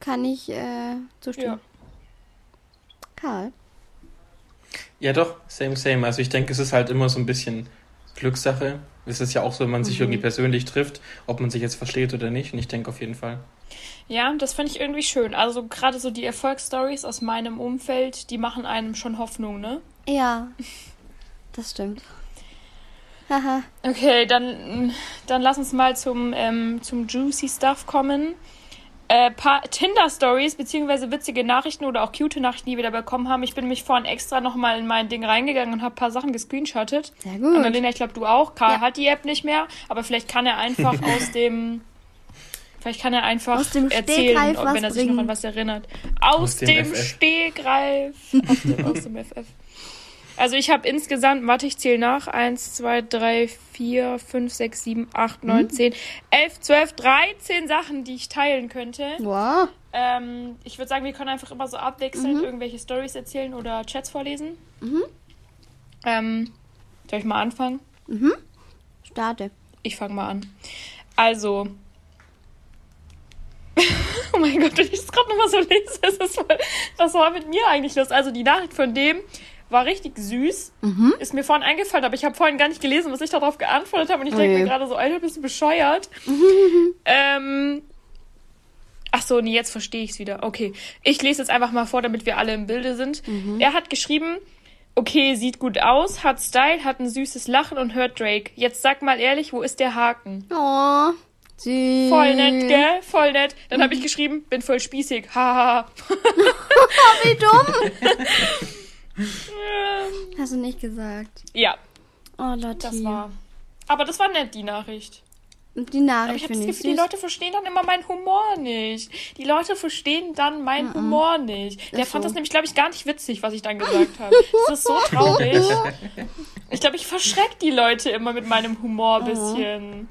kann ich äh, zustimmen. Ja. Karl? Ja, doch, same, same. Also ich denke, es ist halt immer so ein bisschen Glückssache. Es ist ja auch so, wenn man sich irgendwie persönlich trifft, ob man sich jetzt versteht oder nicht. Und ich denke auf jeden Fall. Ja, das finde ich irgendwie schön. Also gerade so die Erfolgsstories aus meinem Umfeld, die machen einem schon Hoffnung, ne? Ja, das stimmt. Haha. Okay, dann, dann lass uns mal zum, ähm, zum Juicy Stuff kommen. Äh, paar Tinder-Stories, beziehungsweise witzige Nachrichten oder auch cute Nachrichten, die wir da bekommen haben. Ich bin mich vorhin extra nochmal in mein Ding reingegangen und habe ein paar Sachen gescreenshottet. Sehr gut. Annalena, ich glaube, du auch. Karl Ja. hat die App nicht mehr, aber vielleicht kann er einfach aus dem. Vielleicht kann er einfach Aus dem erzählen, Stegreif ob, was wenn er sich noch bringen. an was erinnert. Aus, Aus dem dem. Stegreif. Aus dem, aus dem FF. Also ich habe insgesamt, warte, ich zähle nach. 1, 2, 3, 4, 5, 6, 7, 8, 9, 10, 11, 12, 13 Sachen, die ich teilen könnte. Wow. Ähm, ich würde sagen, wir können einfach immer so abwechselnd irgendwelche Stories erzählen oder Chats vorlesen. Ähm, soll ich mal anfangen? Starte. Ich fange mal an. Also. oh mein Gott, wenn ich das gerade nochmal so lese, ist das voll, was war mit mir eigentlich los? Also die Nachricht von dem war richtig süß. Mhm. Ist mir vorhin eingefallen, aber ich habe vorhin gar nicht gelesen, was ich darauf geantwortet habe. Und ich denke Ui. mir gerade so, Alter, bist du bescheuert? ähm, ach so, nee, jetzt verstehe ich es wieder. Okay, ich lese jetzt einfach mal vor, damit wir alle im Bilde sind. Er hat geschrieben, okay, sieht gut aus, hat Style, hat ein süßes Lachen und hört Drake. Jetzt sag mal ehrlich, wo ist der Haken? Oh, süß. Voll nett, gell? Voll nett. Dann habe ich geschrieben, bin voll spießig. Haha. Oh, wie dumm. Hast du nicht gesagt. ja, Oh, Lotti. das war. Aber das war nett, die Nachricht. Die Aber ich Nachricht habe das finde ich Gefühl, die. Leute verstehen dann immer meinen Humor nicht. Die Leute verstehen dann meinen Humor nicht. Der Ist fand so. das nämlich, glaube ich, gar nicht witzig, was ich dann gesagt habe. Das ist so traurig. Ich glaube, ich verschreck die Leute immer mit meinem Humor ein bisschen.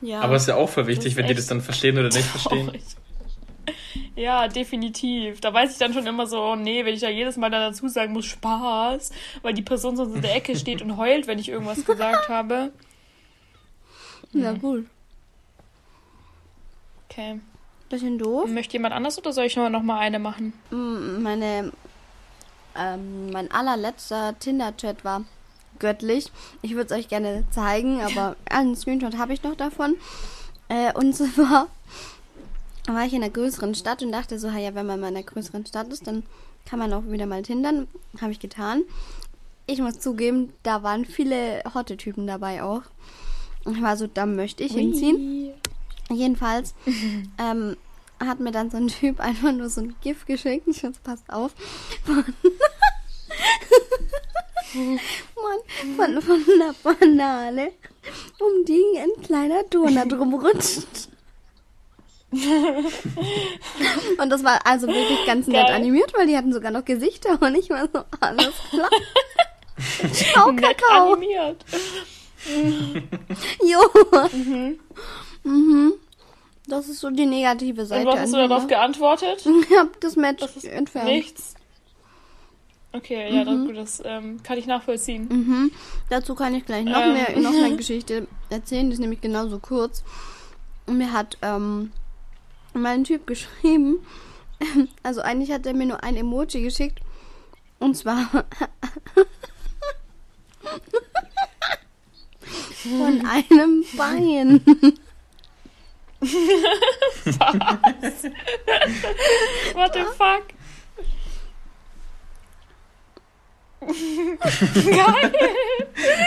Ja. Aber es ist ja auch voll wichtig, wenn die das dann verstehen oder nicht verstehen. Ja, definitiv. Da weiß ich dann schon immer so, oh nee, wenn ich da jedes Mal dann dazu sagen muss, Spaß, weil die Person sonst in der Ecke steht und heult, wenn ich irgendwas gesagt habe. ja, gut. Okay. Bisschen doof. Möchte jemand anders oder soll ich noch mal eine machen? Mm, Meine, ähm, mein allerletzter Tinder-Chat war göttlich. Ich würde es euch gerne zeigen, aber einen Screenshot habe ich noch davon. Äh, und zwar war ich in einer größeren Stadt und dachte so, ja, wenn man mal in einer größeren Stadt ist, dann kann man auch wieder mal tindern. Habe ich getan. Ich muss zugeben, da waren viele hotte Typen dabei auch. Ich war so, da möchte ich hinziehen. Jedenfalls ähm, hat mir dann so ein Typ einfach nur so ein Gift geschickt. Ich jetzt passt auf. Von, von, von, von einer Banane, um die ein kleiner Donut drum rutscht. Und das war also wirklich ganz nett Geil. animiert, weil die hatten sogar noch Gesichter und ich war so, alles klar. Ciao, Nett Kakao. animiert. Jo. Mhm. Das ist so die negative Seite. Und was hast du darauf Tinder. geantwortet? Ich hab das Match Das entfernt. Nichts. Okay, ja, gut, das ähm, kann ich nachvollziehen. Mhm. Dazu kann ich gleich noch, Ähm. mehr, noch eine Geschichte erzählen, die ist nämlich genauso kurz. Und mir hat ähm, mein Typ geschrieben, also eigentlich hat er mir nur ein Emoji geschickt. Und zwar von einem Bein. What the fuck? Geil!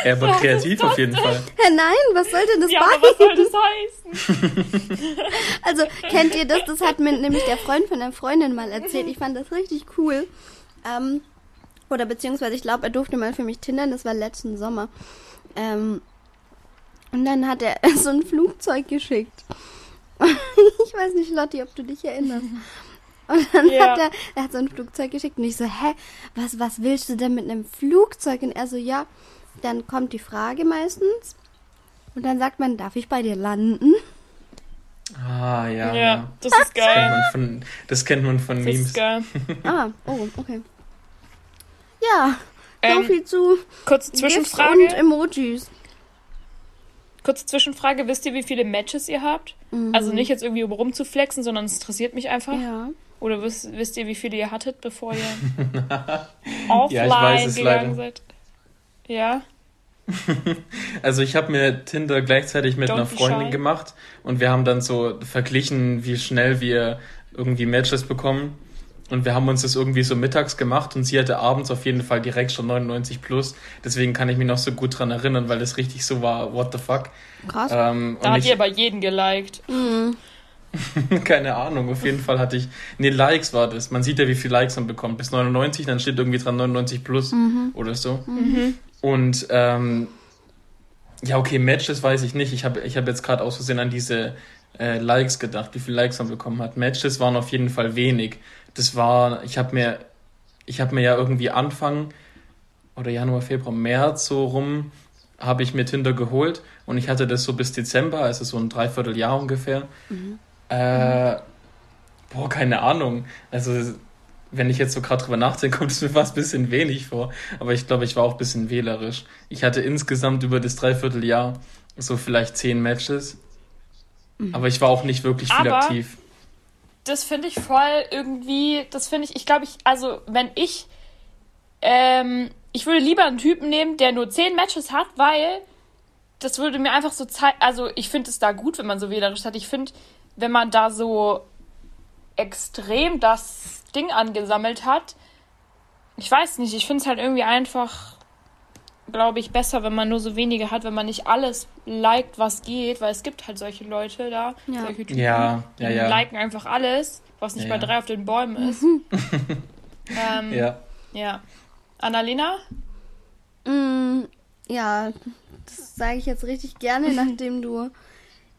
Er wird kreativ auf jeden Fall. Hä, nein, was soll denn das Ja, aber was soll das heißen? Also, kennt ihr das? Das hat mir nämlich der Freund von der Freundin mal erzählt. Ich fand das richtig cool. Ähm, oder beziehungsweise, ich glaube, er durfte mal für mich tindern. Das war letzten Sommer. Ähm, und dann hat er so ein Flugzeug geschickt. ich weiß nicht, Lotti, ob du dich erinnerst. Und dann Ja. hat er, er hat so ein Flugzeug geschickt und ich so, hä, was, was willst du denn mit einem Flugzeug? Und er so, ja, dann kommt die Frage meistens. Und dann sagt man, darf ich bei dir landen? Ah, ja. Ja, das ist Das kennt geil. man von, das kennt man von Das Memes. ist geil. Ah, oh, okay. Ja, so Ähm, viel zu kurze Zwischenfrage. und Emojis. Kurze Zwischenfrage. Wisst ihr, wie viele Matches ihr habt? Also nicht jetzt irgendwie um rumzuflexen, sondern es interessiert mich einfach. Ja. Oder wisst, wisst ihr, wie viele ihr hattet, bevor ihr offline Ja, ich weiß es gegangen leider. seid? Ja. Also ich habe mir Tinder gleichzeitig mit Don't einer Freundin shy. gemacht und wir haben dann so verglichen, wie schnell wir irgendwie Matches bekommen. Und wir haben uns das irgendwie so mittags gemacht und sie hatte abends auf jeden Fall direkt schon 99 plus. Deswegen kann ich mich noch so gut dran erinnern, weil es richtig so war, what the fuck. Krass. Ähm, Da und hat ich, ihr aber jeden geliked. keine Ahnung, auf jeden Fall hatte ich, nee, Likes war das. Man sieht ja, wie viel Likes man bekommt. Bis 99, dann steht irgendwie dran 99 plus oder so. Und ähm, ja, okay, Matches weiß ich nicht. Ich habe ich hab jetzt gerade aus Versehen an diese äh, Likes gedacht, wie viele Likes man bekommen hat. Matches waren auf jeden Fall wenig. Das war, ich habe mir, ich habe mir ja irgendwie Anfang oder Januar, Februar, März so rum, habe ich mir Tinder geholt und ich hatte das so bis Dezember, also so ein Dreivierteljahr ungefähr. Äh, boah, keine Ahnung. Also wenn ich jetzt so gerade drüber nachdenke, kommt es mir fast ein bisschen wenig vor. Aber ich glaube, ich war auch ein bisschen wählerisch. Ich hatte insgesamt über das Dreivierteljahr so vielleicht zehn Matches. Aber ich war auch nicht wirklich viel Aber- aktiv. Das finde ich voll irgendwie, das finde ich, ich glaube, ich, also wenn ich ähm, ich würde lieber einen Typen nehmen, der nur 10 Matches hat, weil das würde mir einfach so zeigen. Also, ich finde es da gut, wenn man so wählerisch hat. Ich finde, wenn man da so extrem das Ding angesammelt hat, ich weiß nicht, ich finde es halt irgendwie einfach, glaube ich, besser, wenn man nur so wenige hat, wenn man nicht alles liked, was geht, weil es gibt halt solche Leute da, Ja. solche Typen, Ja, ja, die liken einfach alles, was nicht Ja, bei drei auf den Bäumen ist. ähm, ja. Ja. Annalena? Mm, ja, das sage ich jetzt richtig gerne, nachdem du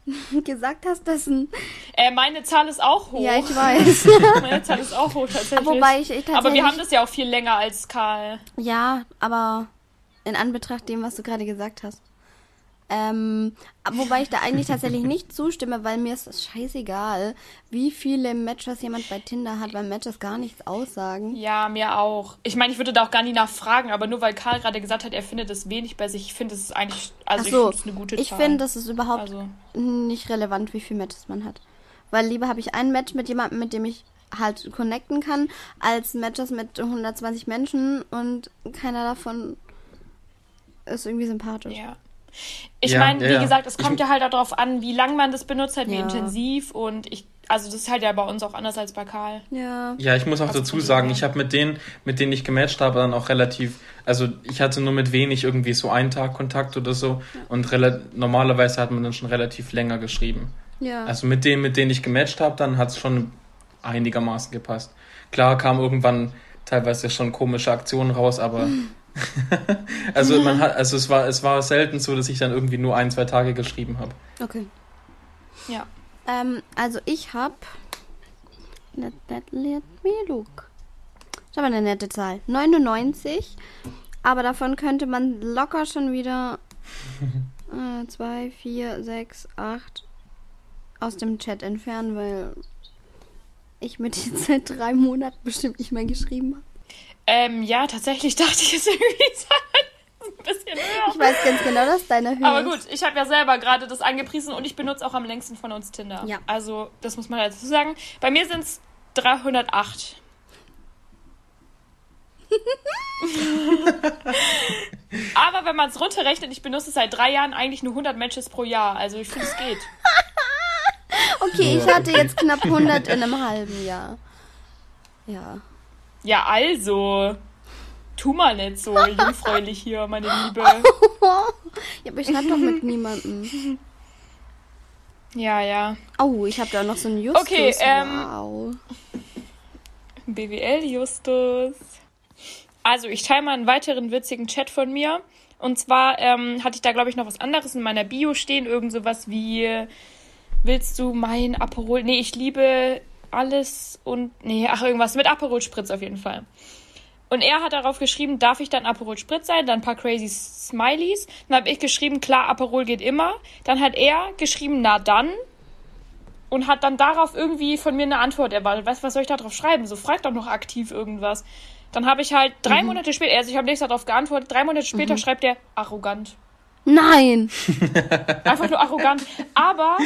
gesagt hast, dass ein. Äh, meine Zahl ist auch hoch. Ja, ich weiß. Meine Zahl ist auch hoch tatsächlich. Wobei ich, ich tatsächlich. Aber wir haben das ja auch viel länger als Karl. Ja, aber in Anbetracht dem, was du gerade gesagt hast. Ähm, wobei ich da eigentlich tatsächlich nicht zustimme, weil mir ist es scheißegal, wie viele Matches jemand bei Tinder hat, weil Matches gar nichts aussagen. Ja, mir auch. Ich meine, ich würde da auch gar nicht nachfragen, aber nur weil Karl gerade gesagt hat, er findet es wenig bei sich, ich finde es eigentlich, also Ach ich so, finde es eine gute ich Zahl. finde, das ist überhaupt Also, nicht relevant, wie viele Matches man hat. Weil lieber habe ich ein Match mit jemandem, mit dem ich halt connecten kann, als Matches mit 120 Menschen und keiner davon ist irgendwie sympathisch. ja. Ich Ja, meine, ja, wie ja. gesagt, es Ich- kommt ja halt darauf an, wie lang man das benutzt hat, wie Ja. intensiv und ich, also das ist halt ja bei uns auch anders als bei Karl. Ja. Ja, ich muss auch Also dazu sagen, ich habe mit denen, mit denen ich gematcht habe, dann auch relativ, also ich hatte nur mit wenig irgendwie so einen Tag Kontakt oder so und rela normalerweise hat man dann schon relativ länger geschrieben. Ja. Also mit denen, mit denen ich gematcht habe, dann hat es schon einigermaßen gepasst. Klar kam irgendwann teilweise schon komische Aktionen raus, aber also man hat, also es war, es war selten so, dass ich dann irgendwie nur ein, zwei Tage geschrieben habe. Okay. Ja. Ähm, also ich habe. Let, let, let me look. Ich habe eine nette Zahl. 99. Aber davon könnte man locker schon wieder 2, 4, 6, 8 aus dem Chat entfernen, weil ich mit dir seit drei Monaten bestimmt nicht mehr geschrieben habe. Ähm, ja, tatsächlich dachte ich es irgendwie ein bisschen höher. Ich weiß ganz genau, dass deine Höhe Aber gut, ich habe ja selber gerade das angepriesen und ich benutze auch am längsten von uns Tinder. Ja. Also, das muss man dazu sagen. Bei mir sind es 308. Aber wenn man es runterrechnet, ich benutze es seit drei Jahren eigentlich nur 100 Matches pro Jahr. Also ich finde, es geht. Okay, ich hatte jetzt knapp 100 in einem halben Jahr. Ja. Ja, also. Tu mal nicht so jungfräulich hier, meine Liebe. Ja, aber ich schreibe doch mit niemandem. Ja, ja. Oh, ich habe da noch so einen Justus. Okay, ähm, wow. BWL Justus. Also, ich teile mal einen weiteren witzigen Chat von mir. Und zwar ähm, hatte ich da, glaube ich, noch was anderes in meiner Bio stehen. Irgend sowas wie, willst du mein Aperol? Nee, ich liebe alles und, nee, ach, irgendwas mit Aperol Spritz auf jeden Fall. Und er hat darauf geschrieben, darf ich dann Aperol Spritz sein? Dann ein paar crazy Smileys. Dann habe ich geschrieben, klar, Aperol geht immer. Dann hat er geschrieben, na dann. Und hat dann darauf irgendwie von mir eine Antwort erwartet. Weißt du, was soll ich da drauf schreiben? So, frag doch noch aktiv irgendwas. Dann habe ich halt drei Monate später, also ich habe nichts darauf geantwortet, drei Monate später schreibt er arrogant. Nein! Einfach nur arrogant. Aber,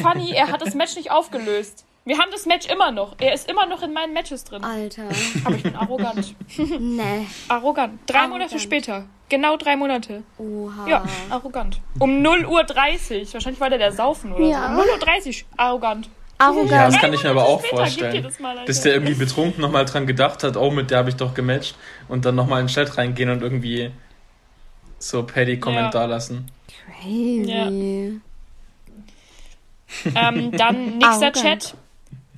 funny, er hat das Match nicht aufgelöst. Wir haben das Match immer noch. Er ist immer noch in meinen Matches drin. Alter. Aber ich bin arrogant. Nee. Arrogant. Drei Arrogant. Monate später. Genau drei Monate. Oha. Ja, arrogant. Um 0 Uhr 30. Wahrscheinlich war der der Saufen oder Ja. so. Um 0 Uhr 30. Arrogant. Arrogant. Ja, das kann ich mir aber auch später, vorstellen. das mal, dass der irgendwie betrunken nochmal dran gedacht hat, oh, mit der habe ich doch gematcht und dann nochmal in den Chat reingehen und irgendwie so Paddy-Kommentar lassen. Crazy. Ähm, dann nächster. Chat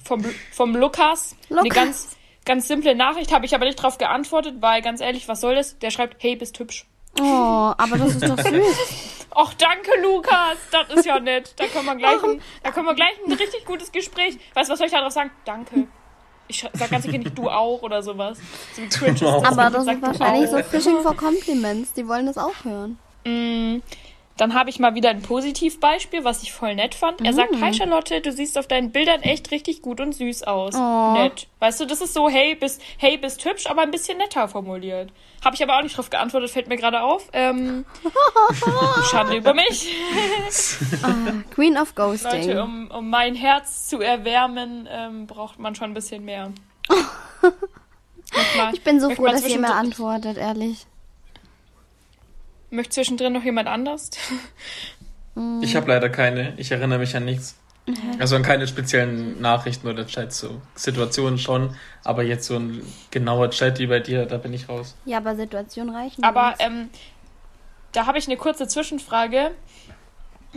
vom, vom Lukas. Eine Lukas. ganz, ganz simple Nachricht, habe ich aber nicht drauf geantwortet, weil ganz ehrlich, was soll das? Der schreibt, hey, bist hübsch. Oh, aber das ist doch süß. Och, danke, Lukas. Das ist ja nett. Da können wir gleich ein, da können wir gleich ein richtig gutes Gespräch. Weißt du, was soll ich da drauf sagen? Danke. Ich sag ganz sicher nicht du auch oder sowas. So wie cringe ist das, Aber das ist wahrscheinlich so. Fishing for Compliments. Die wollen das auch hören. Mm, Dann habe ich mal wieder ein Positivbeispiel, was ich voll nett fand. Er sagt, hi Charlotte, du siehst auf deinen Bildern echt richtig gut und süß aus. Oh. Nett. Weißt du, das ist so, hey, bist, hey, bist hübsch, aber ein bisschen netter formuliert. Habe ich aber auch nicht drauf geantwortet, fällt mir gerade auf. Ähm, Schande über mich. Ah, Queen of Ghosting. Leute, um, um mein Herz zu erwärmen, ähm, braucht man schon ein bisschen mehr. Ich bin so froh, dass ihr mir antwortet, ehrlich. Möchte zwischendrin noch jemand anders? Ich habe leider keine. Ich erinnere mich an nichts. Also an keine speziellen Nachrichten oder Chats, so Situationen schon, aber jetzt so ein genauer Chat wie bei dir, da bin ich raus. Ja, aber Situation reichen. Aber ähm, da habe ich eine kurze Zwischenfrage.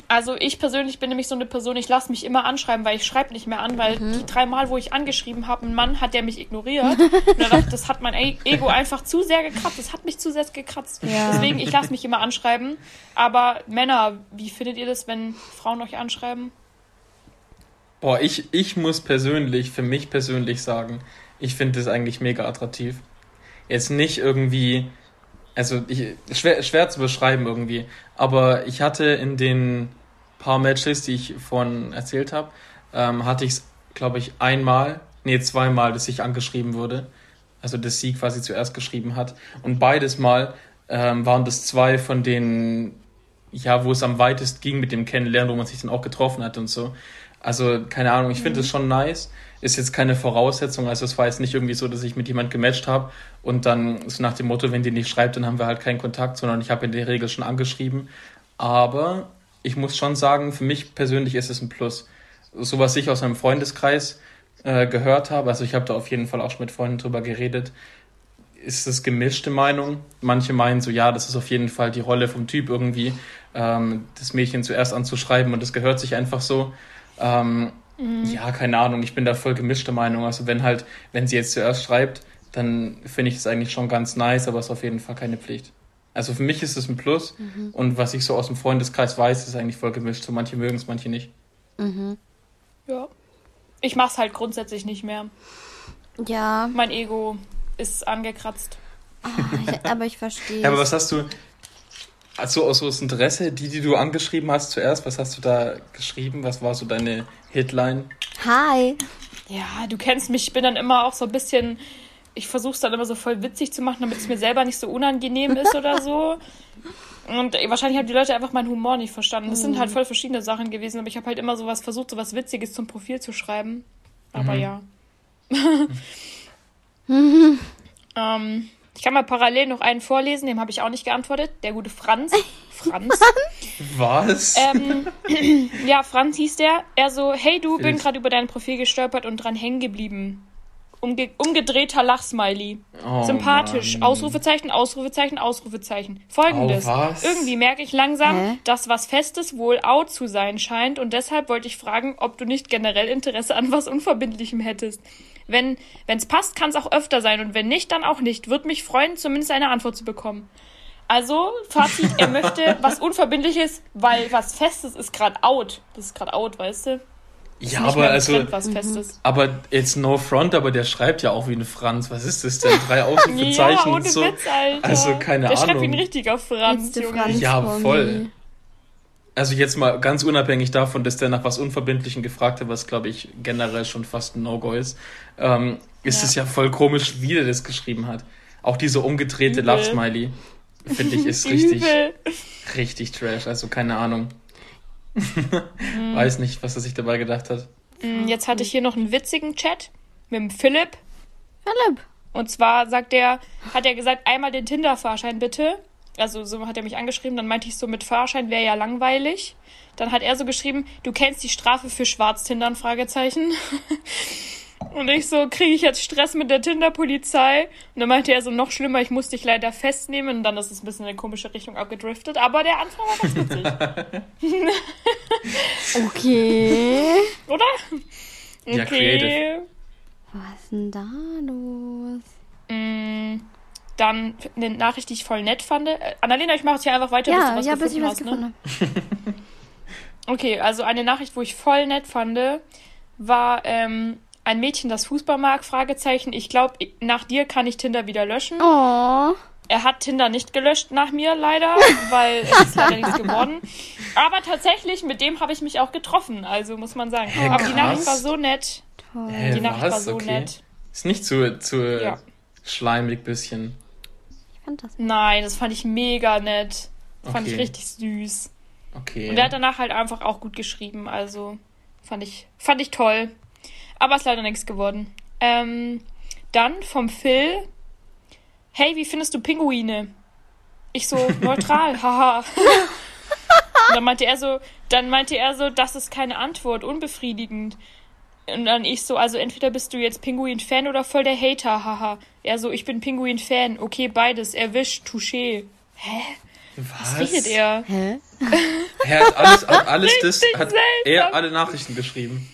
Also ich persönlich bin nämlich so eine Person, ich lasse mich immer anschreiben, weil ich schreibe nicht mehr an, weil Mhm. die drei Mal, wo ich angeschrieben habe, ein Mann hat, der mich ignoriert. Dachte das hat mein E- Ego einfach zu sehr gekratzt. Das hat mich zu sehr gekratzt. Ja. Deswegen, ich lasse mich immer anschreiben. Aber Männer, wie findet ihr das, wenn Frauen euch anschreiben? Boah, ich, ich muss persönlich, für mich persönlich sagen, ich finde das eigentlich mega attraktiv. Jetzt nicht irgendwie, also ich, schwer, schwer zu beschreiben irgendwie, aber ich hatte in den paar Matches, die ich vorhin erzählt habe, ähm, hatte ich es, glaube ich, einmal, nee, zweimal, dass ich angeschrieben wurde. Also, dass sie quasi zuerst geschrieben hat. Und beides Mal ähm, waren das zwei von den, ja, wo es am weitest ging mit dem Kennenlernen, wo man sich dann auch getroffen hat und so. Also, keine Ahnung, ich finde es schon nice. Ist jetzt keine Voraussetzung. Also, es war jetzt nicht irgendwie so, dass ich mit jemand gematcht habe und dann so nach dem Motto, wenn die nicht schreibt, dann haben wir halt keinen Kontakt, sondern ich habe in der Regel schon angeschrieben. Aber ich muss schon sagen, für mich persönlich ist es ein Plus. So was ich aus meinem Freundeskreis äh, gehört habe, also ich habe da auf jeden Fall auch schon mit Freunden drüber geredet, ist es gemischte Meinung. Manche meinen so, ja, das ist auf jeden Fall die Rolle vom Typ irgendwie, ähm, das Mädchen zuerst anzuschreiben und das gehört sich einfach so. Ähm, Ja, keine Ahnung, ich bin da voll gemischte Meinung. Also wenn halt, wenn sie jetzt zuerst schreibt, dann finde ich das eigentlich schon ganz nice, aber es ist auf jeden Fall keine Pflicht. Also für mich ist es ein Plus und was ich so aus dem Freundeskreis weiß, ist eigentlich voll gemischt. So manche mögen es, manche nicht. Ja. Ich mach's halt grundsätzlich nicht mehr. ja, Mein Ego ist angekratzt. ah, ich, aber ich verstehe. Ja, aber was hast du, also aus so aus Interesse, die, die du angeschrieben hast zuerst, was hast du da geschrieben? Was war so deine Hitline? Hi. Ja, du kennst mich, ich bin dann immer auch so ein bisschen, ich versuche es dann immer so voll witzig zu machen, damit es mir selber nicht so unangenehm ist oder so. Und wahrscheinlich haben die Leute einfach meinen Humor nicht verstanden. Das sind halt voll verschiedene Sachen gewesen, aber ich habe halt immer sowas versucht, sowas Witziges zum Profil zu schreiben. Aber ja. ähm, ich kann mal parallel noch einen vorlesen, dem habe ich auch nicht geantwortet. Der gute Franz. Franz. Was? Ähm, ja, Franz hieß der. Er so, hey du, bin gerade über dein Profil gestolpert und dran hängen geblieben. Umge umgedrehter Lachsmiley. Oh, Sympathisch. Mann. Ausrufezeichen, Ausrufezeichen, Ausrufezeichen. Folgendes. Oh, was? Irgendwie merke ich langsam, Hä? dass was Festes wohl out zu sein scheint und deshalb wollte ich fragen, ob du nicht generell Interesse an was Unverbindlichem hättest. Wenn es passt, kann es auch öfter sein und wenn nicht, dann auch nicht. Würde mich freuen, zumindest eine Antwort zu bekommen. Also, Fazit, er möchte was Unverbindliches, weil was Festes ist gerade out. Das ist gerade out, weißt du? Ja, aber also, Trend, was Festes. aber jetzt no front, aber der schreibt ja auch wie ein Franz. Was ist das denn? Drei Ausrufezeichen Ja, und ohne so. Witz, Alter. Also, keine Der schreibt wie Ahnung. ein richtiger Franz. Franz Ja, voll. Also jetzt mal ganz unabhängig davon, dass der nach was Unverbindlichem gefragt hat, was glaube ich generell schon fast ein No-Go ist, ähm, ist Ja. es ja voll komisch, wie der das geschrieben hat. Auch diese umgedrehte Übel. Lachsmiley, finde ich, ist richtig, richtig trash. Also keine Ahnung. Mhm. Weiß nicht, was er sich dabei gedacht hat. Mm, Jetzt hatte ich hier noch einen witzigen Chat mit dem Philipp. Philipp. Und zwar sagt er, hat er gesagt, einmal den Tinder-Fahrschein bitte. Also so hat er mich angeschrieben, dann meinte ich so, mit Fahrschein wäre ja langweilig. Dann hat er so geschrieben, du kennst die Strafe für Schwarztindern, Fragezeichen. Und ich so, kriege ich jetzt Stress mit der Tinder-Polizei? Und dann meinte er so, noch schlimmer, ich muss dich leider festnehmen. Und dann ist es ein bisschen in eine komische Richtung abgedriftet. Aber der Anfang war ganz witzig, Okay. oder? Ja, creative. Was ist denn da los? Mm, Dann eine Nachricht, die ich voll nett fand. Äh, Annalena, ich mache jetzt hier einfach weiter, bis du Ja, was ja, bis ich gefunden was hast. gefunden Ne? habe. Okay, also eine Nachricht, wo ich voll nett fand, war ähm, ein Mädchen, das Fußball mag, Fragezeichen. Ich glaube, nach dir kann ich Tinder wieder löschen. Oh. Er hat Tinder nicht gelöscht nach mir, leider, weil es ist leider nichts geworden. Aber tatsächlich, mit dem habe ich mich auch getroffen, also muss man sagen. Hä, Aber die krass. Nachricht war so nett. Toll. Hä, Die Nachricht war was? so Okay. nett. Ist nicht zu, zu Ja. schleimig bisschen. Ich fand das. Nein, das fand ich mega nett. Fand ich Okay. richtig süß. Okay. Und er hat danach halt einfach auch gut geschrieben, also fand ich, fand ich toll. Aber ist leider nichts geworden. Ähm, dann vom Phil, hey, wie findest du Pinguine? Ich so, neutral, haha. Und dann meinte er so, dann meinte er so, das ist keine Antwort, unbefriedigend. Und dann ich so, also entweder bist du jetzt Pinguin-Fan oder voll der Hater, haha. Er so, ich bin Pinguin-Fan. Okay, beides. Erwischt, touché. Hä? Was? Was redet er? Hä? Er hat alles, alles das, hat seltsam. er alle Nachrichten geschrieben.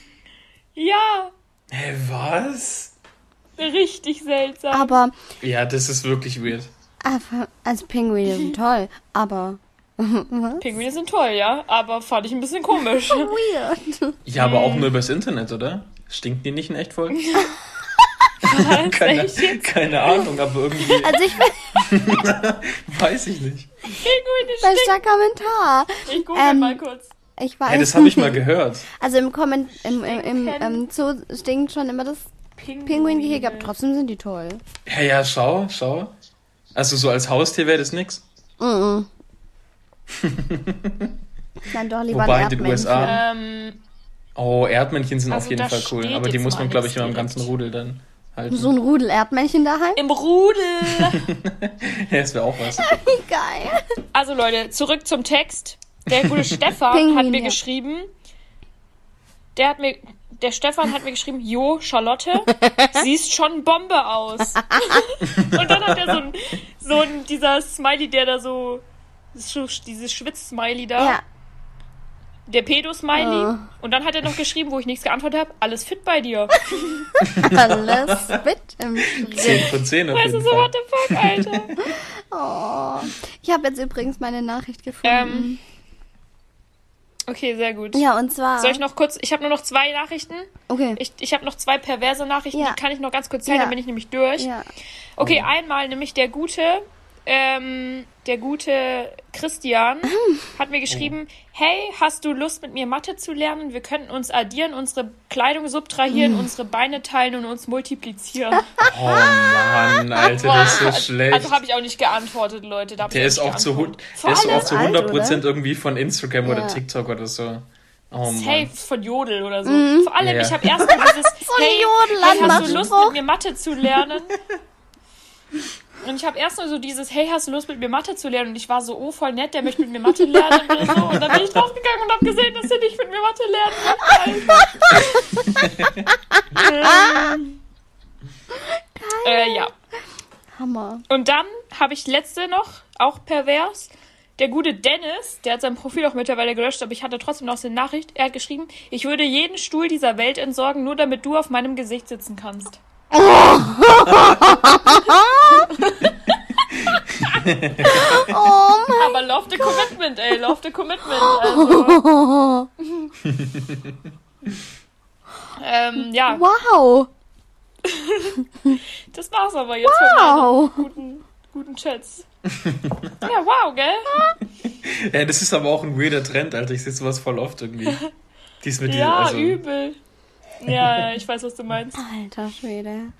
Ja, Hä, was? richtig seltsam. Aber, Ja, das ist wirklich weird. aber also Pinguine sind toll, aber Pinguine sind toll, ja, aber fand ich ein bisschen komisch. weird. Ja, aber Hm. auch nur übers Internet, oder? Stinken die nicht in echt voll? Was? Keine, keine Ahnung, aber irgendwie Also ich weiß ich nicht. Pinguine stinken. bester Kommentar. Ich google Ähm, mal kurz. Ich weiß. Hey, das habe ich mal gehört. Also im Komment im, im, im, Stinken. im Zoo stinkt schon immer das Pinguingehege, aber trotzdem sind die toll. Ja, ja, schau, schau. Also so als Haustier wäre das nix. Mhm. Nein, doch lieber Wobei ein in den Erdmännchen. USA- Ähm, Oh, Erdmännchen sind Also auf jeden Fall cool. Aber die muss man, glaube ich, immer im ganzen Rudel dann halten. So ein Rudel Erdmännchen daheim? Im Rudel. Ja, das wäre auch was. Wie geil. Also Leute, zurück zum Text. Der gute Stefan Pinguin, hat mir ja. geschrieben, der hat mir, der Stefan hat mir geschrieben, Jo, Charlotte, siehst schon Bombe aus. Und dann hat er so ein, so ein, dieser Smiley, der da so, dieses Schwitz-Smiley da, Ja. der Pedo-Smiley. Oh. Und dann hat er noch geschrieben, wo ich nichts geantwortet habe, alles fit bei dir. Alles fit im 10 Schritt. von 10 auf Weißt du jeden so, Fall. what the fuck, Alter. Oh. Ich habe jetzt übrigens meine Nachricht gefunden. Ähm, okay, sehr gut. ja, und zwar. Soll ich noch kurz, ich habe nur noch zwei Nachrichten. Okay. Ich, ich habe noch zwei perverse Nachrichten, Ja. die kann ich noch ganz kurz zeigen, Ja. dann bin ich nämlich durch. ja. Okay, einmal nämlich der gute, ähm, der gute Christian hat mir geschrieben, hey, hast du Lust mit mir Mathe zu lernen? Wir könnten uns addieren, unsere Kleidung subtrahieren, unsere Beine teilen und uns multiplizieren. Oh Mann, Alter, das ist so schlecht. Also habe ich auch nicht geantwortet, Leute. Der ist auch zu, der ist auch zu alt, 100% irgendwie von Instagram oder Ja. TikTok oder so. Oh Safe Mann. von Jodel oder so. Vor allem, Ja. ich habe erst mal dieses, ein hey, Jodel hey, hast du Lust mit mir Mathe zu lernen? Und ich habe erst nur so dieses, hey, hast du Lust mit mir Mathe zu lernen? Und ich war so, oh, voll nett, der möchte mit mir Mathe lernen oder so. Und dann bin ich draufgegangen und habe gesehen, dass er nicht mit mir Mathe lernen will. äh, ja. Hammer. Und dann habe ich letzte noch, auch pervers. Der gute Dennis, der hat sein Profil auch mittlerweile gelöscht, aber ich hatte trotzdem noch seine Nachricht. Er hat geschrieben, ich würde jeden Stuhl dieser Welt entsorgen, nur damit du auf meinem Gesicht sitzen kannst. Oh mein Aber love the commitment, ey, love the commitment. Also, ähm, ja, Wow. das war's aber jetzt von Wow. guten, guten Chats. Ja, wow, gell? Ja, das ist aber auch ein weirder Trend, Alter. Ich sehe sowas voll oft irgendwie. Dies mit Ja, also, übel. Ja, ich weiß, was du meinst. Alter Schwede.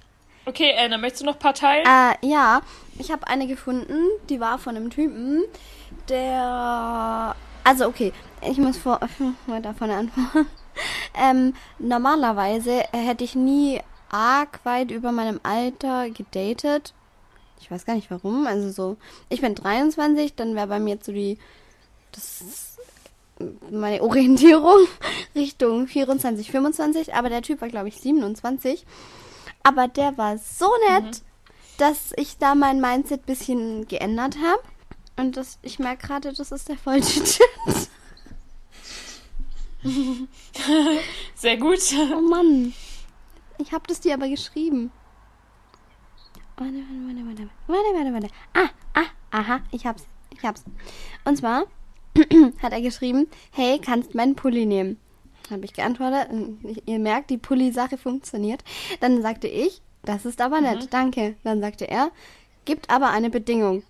Okay, Anna, möchtest du noch ein paar teilen? Äh, ja, ich habe eine gefunden, die war von einem Typen, der. Also, okay, ich muss vor, weiter von anfangen. Ähm, normalerweise hätte ich nie arg weit über meinem Alter gedatet. Ich weiß gar nicht warum. Also so, ich bin 23, dann wäre bei mir so die, das meine Orientierung Richtung 24, 25. Aber der Typ war, glaube ich, 27. Aber der war so nett, dass ich da mein Mindset bisschen geändert habe. Und das, ich merke gerade, das ist der falsche Chat. Sehr gut. Oh Mann. Ich habe das dir aber geschrieben. Warte, warte, warte, warte. Warte, warte, warte. Ah, ah, aha, ich hab's. Ich hab's. Und zwar hat er geschrieben, hey, kannst meinen Pulli nehmen? Habe ich geantwortet. Ihr merkt, die Pulli-Sache funktioniert. Dann sagte ich, das ist aber nett, danke. Dann sagte er, gibt aber eine Bedingung.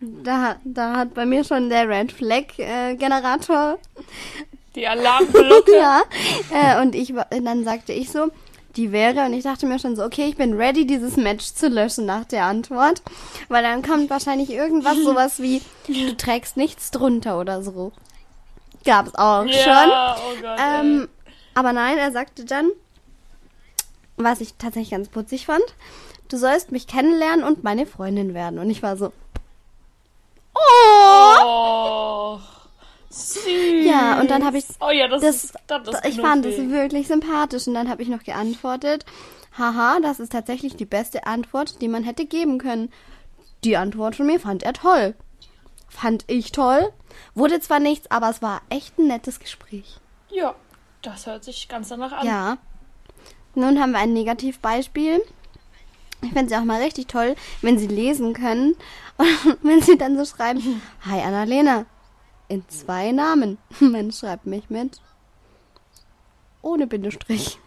Da, da hat bei mir schon der Red Flag äh, Generator Die Alarmglocke. ja. Äh, und ich dann sagte ich so, die wäre, und ich dachte mir schon so, okay, ich bin ready, dieses Match zu löschen nach der Antwort. Weil dann kommt wahrscheinlich irgendwas sowas wie, du trägst nichts drunter oder so. Gab's auch schon. Ja, oh Gott. Ähm, aber nein, er sagte dann, was ich tatsächlich ganz putzig fand. Du sollst mich kennenlernen und meine Freundin werden. Und ich war so, oh! Oh, süß. Ja, und dann habe ich Oh ja, das, das, ist, das ist ich fand es wirklich sympathisch. Und dann habe ich noch geantwortet, haha, das ist tatsächlich die beste Antwort, die man hätte geben können. Die Antwort von mir fand er toll. Fand ich toll. Wurde zwar nichts, aber es war echt ein nettes Gespräch. Ja, das hört sich ganz danach an. Ja. Nun haben wir ein Negativbeispiel. Ich finde es auch mal richtig toll, wenn sie lesen können und wenn sie dann so schreiben, Hi Annalena, in zwei Namen. Man schreibt mich mit ohne Bindestrich.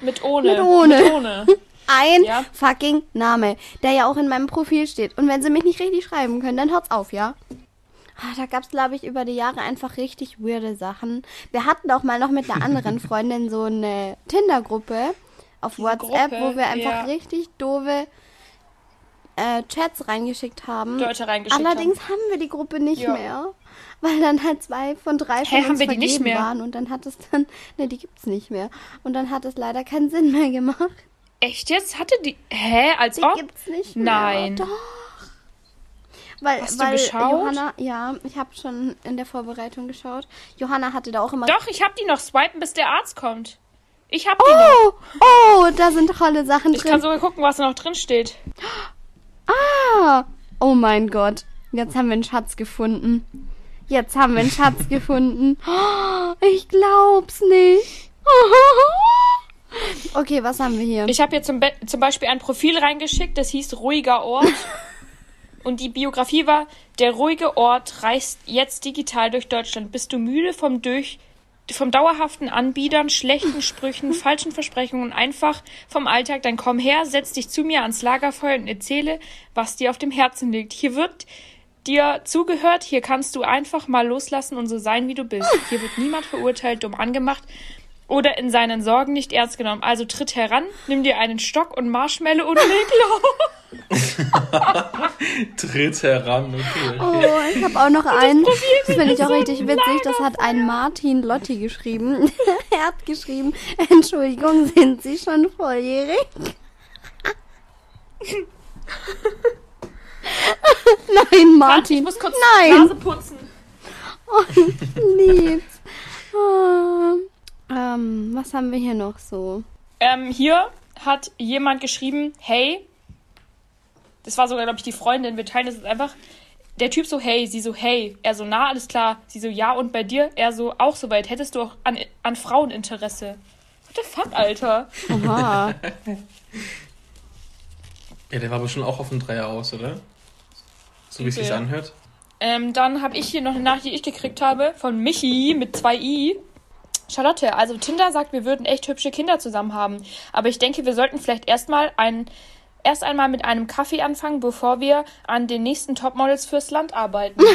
Mit ohne. Mit ohne. Mit ohne. Ein Ja. fucking Name, der ja auch in meinem Profil steht. Und wenn sie mich nicht richtig schreiben können, dann hört's auf, ja? Ah, Da gab's, glaube ich, über die Jahre einfach richtig weirde Sachen. Wir hatten auch mal noch mit einer anderen Freundin so eine Tinder-Gruppe auf Diese WhatsApp, Gruppe, wo wir einfach ja. richtig doofe äh, Chats reingeschickt haben. Leute reingeschickt Allerdings haben. wir die Gruppe nicht Ja. mehr, weil dann halt zwei von drei von haben uns die vergeben mehr? waren und dann hat es dann, ne, die gibt's nicht mehr. Und dann hat es leider keinen Sinn mehr gemacht. Echt jetzt? Hatte die. Hä? Als Die ob? gibt's nicht mehr. Nein. Doch. Weil, Hast du weil geschaut? Johanna, ja, ich habe schon in der Vorbereitung geschaut. Johanna hatte da auch immer. Doch, ich hab die noch swipen, bis der Arzt kommt. Ich hab die noch. Oh, oh, da sind tolle Sachen Ich drin. kann sogar gucken, was da noch drin steht. ah, oh mein Gott. Jetzt haben wir einen Schatz gefunden. Jetzt haben wir einen Schatz gefunden. Oh, ich glaub's nicht. Okay, was haben wir hier? Ich habe hier zum, Be zum Beispiel ein Profil reingeschickt, das hieß Ruhiger Ort. Und die Biografie war, der ruhige Ort reist jetzt digital durch Deutschland. Bist du müde vom durch vom dauerhaften Anbiedern, schlechten Sprüchen, falschen Versprechungen, einfach vom Alltag, dann komm her, setz dich zu mir ans Lagerfeuer und erzähle, was dir auf dem Herzen liegt. Hier wird dir zugehört, hier kannst du einfach mal loslassen und so sein, wie du bist. Hier wird niemand verurteilt, dumm angemacht oder in seinen Sorgen nicht ernst genommen. Also tritt heran, nimm dir einen Stock und Marshmallow und leg los. Tritt heran, okay. Oh, ich habe auch noch einen. Das finde ich auch richtig witzig. Das hat ein Martin Lotti geschrieben. er hat geschrieben, Entschuldigung, sind Sie schon volljährig? Nein, Ich Martin. muss kurz Nein. Nase putzen. Oh, lieb. Oh. Ähm, was haben wir hier noch so? Ähm, hier hat jemand geschrieben, hey, das war sogar, glaube ich, die Freundin, wir teilen das jetzt einfach. Der Typ so, hey, sie so, hey. Er so, na, alles klar. Sie so, ja, und bei dir? Er so, auch soweit. Hättest du auch an, an Frauen Interesse? What the fuck, Alter? Oha. Ja, der war aber schon auch auf dem Dreier aus, oder? So wie es sich anhört. Ähm, dann habe ich hier noch eine Nachricht, die ich gekriegt habe, von Michi mit zwei i. Charlotte, also Tinder sagt, wir würden echt hübsche Kinder zusammen haben. Aber ich denke, wir sollten vielleicht erstmal ein, erst einmal mit einem Kaffee anfangen, bevor wir an den nächsten Topmodels fürs Land arbeiten.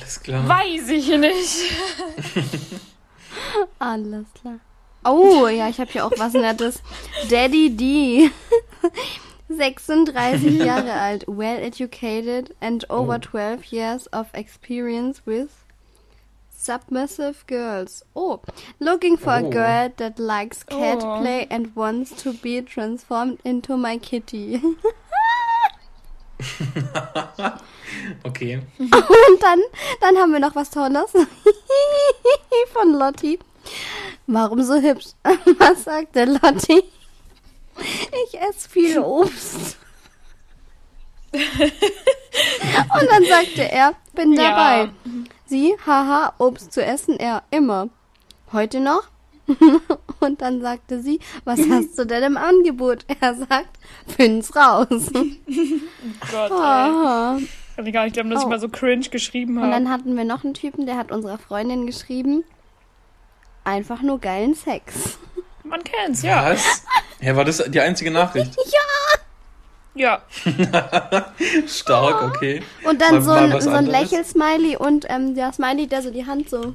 Alles klar. Weiß ich nicht. Alles klar. Oh, ja, ich habe hier auch was Nettes. Daddy D. 36 Jahre alt, well educated and over 12 years of experience with submissive girls. Oh, looking for a Oh. girl that likes cat Oh. play and wants to be transformed into my kitty. Okay. Und dann, dann haben wir noch was Tolles von Lotti. Warum so hübsch? Was sagt der Lotti? Ich esse viel Obst. Und dann sagte er, bin Ja. Sie, haha, Obst zu essen, er immer. Heute noch? Und dann sagte sie, was hast du denn im Angebot? Er sagt, find's raus. Gott, ey. Aha. Kann ich gar nicht glauben, dass Oh. ich mal so cringe geschrieben Und habe. dann hatten wir noch einen Typen, der hat unserer Freundin geschrieben, einfach nur geilen Sex. Man kennt's, ja. Was? Ja, war das die einzige Nachricht? Ja. Stark, okay. Und dann Mal- so ein, so ein? Lächelsmiley und ähm, der Smiley, der so die Hand so